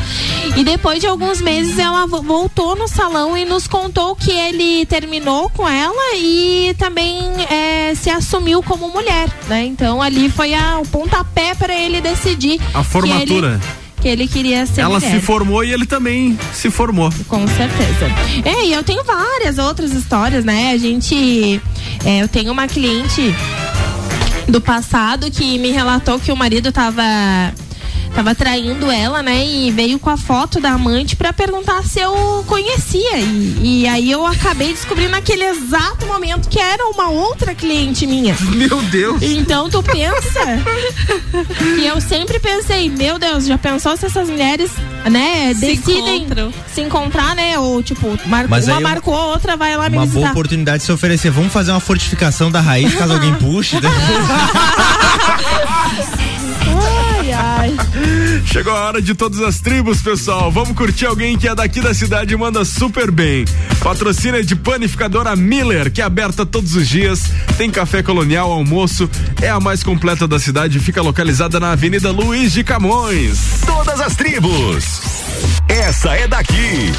E depois de alguns meses ela vo- voltou no salão e nos contou que ele terminou com ela e também é, se assumiu como mulher, né? Então ali foi a, o pontapé para ele decidir
A formatura.
Que ele, que ele queria ser
Ela
mulher.
se formou e ele também se formou.
Com certeza. É, e eu tenho várias outras histórias, né? A gente É, eu tenho uma cliente do passado que me relatou que o marido tava tava traindo ela, né? E veio com a foto da amante pra perguntar se eu conhecia. E, e aí eu acabei descobrindo naquele exato momento que era uma outra cliente minha.
Meu Deus!
Então tu pensa que eu sempre pensei, meu Deus, já pensou se essas mulheres, né,
Se
decidem
encontram.
se encontrar, né? Ou tipo, mar-
Mas
uma marcou, a outra vai lá me
Uma boa oportunidade de se oferecer. Vamos fazer uma fortificação da raiz caso alguém puxe. né?
Ai, ai.
Chegou a hora de todas as tribos, pessoal. Vamos curtir alguém que é daqui da cidade e manda super bem. Patrocínio é de panificadora Miller, que é aberta todos os dias. Tem café colonial, almoço. É a mais completa da cidade e fica localizada na Avenida Luiz de Camões.
Todas as tribos. Essa é daqui.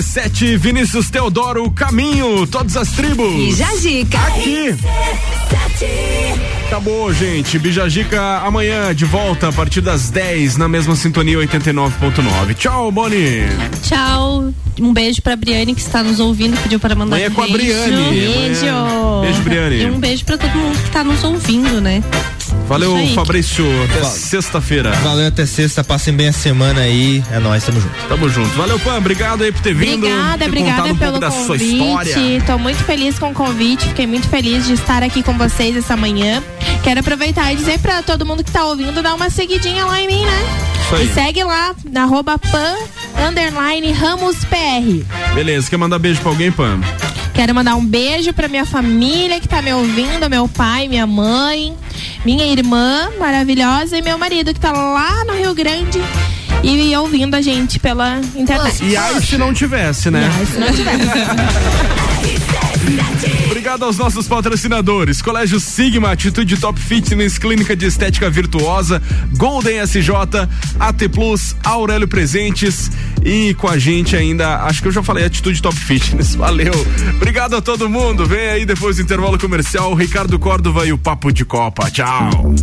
RC7 Vinícius Teodoro, Caminho, todas as tribos.
E Jajica.
Aqui. Acabou, gente. Bijagica amanhã de volta a partir das 10 na mesma sintonia 89.9. Tchau, Boni.
Tchau. Um beijo pra Briane que está nos ouvindo, pediu para mandar
Amanhã é
um
com a
beijo.
Briane.
Beijo.
Amanhã. Beijo, Briane.
E um beijo pra todo mundo que tá nos ouvindo, né?
Valeu. Fabrício. Até sexta-feira.
Valeu até sexta, passem bem a semana aí. É nóis, tamo junto.
Tamo junto. Valeu, Pan. Obrigado aí por ter vindo.
Obrigada,
ter
obrigada
um
pelo
da
convite. Tô muito feliz com o convite, fiquei muito feliz de estar aqui com vocês essa manhã. Quero aproveitar e dizer pra todo mundo que tá ouvindo, dar uma seguidinha lá em mim, né?
Isso aí.
E segue lá, na arroba pan, underline, ramos PR.
Beleza, quer mandar beijo pra alguém, Pan?
Quero mandar um beijo pra minha família que tá me ouvindo, meu pai, minha mãe, minha irmã maravilhosa e meu marido que tá lá no Rio Grande e ouvindo a gente pela internet.
E aí se não tivesse, né?
E aí se não tivesse.
Obrigado aos nossos patrocinadores: Colégio Sigma, Atitude Top Fitness, Clínica de Estética Virtuosa, Golden SJ, AT Plus, Aurélio Presentes e com a gente ainda, acho que eu já falei Atitude Top Fitness. Valeu. Obrigado a todo mundo. Vem aí depois do intervalo comercial, Ricardo Córdova e o Papo de Copa. Tchau.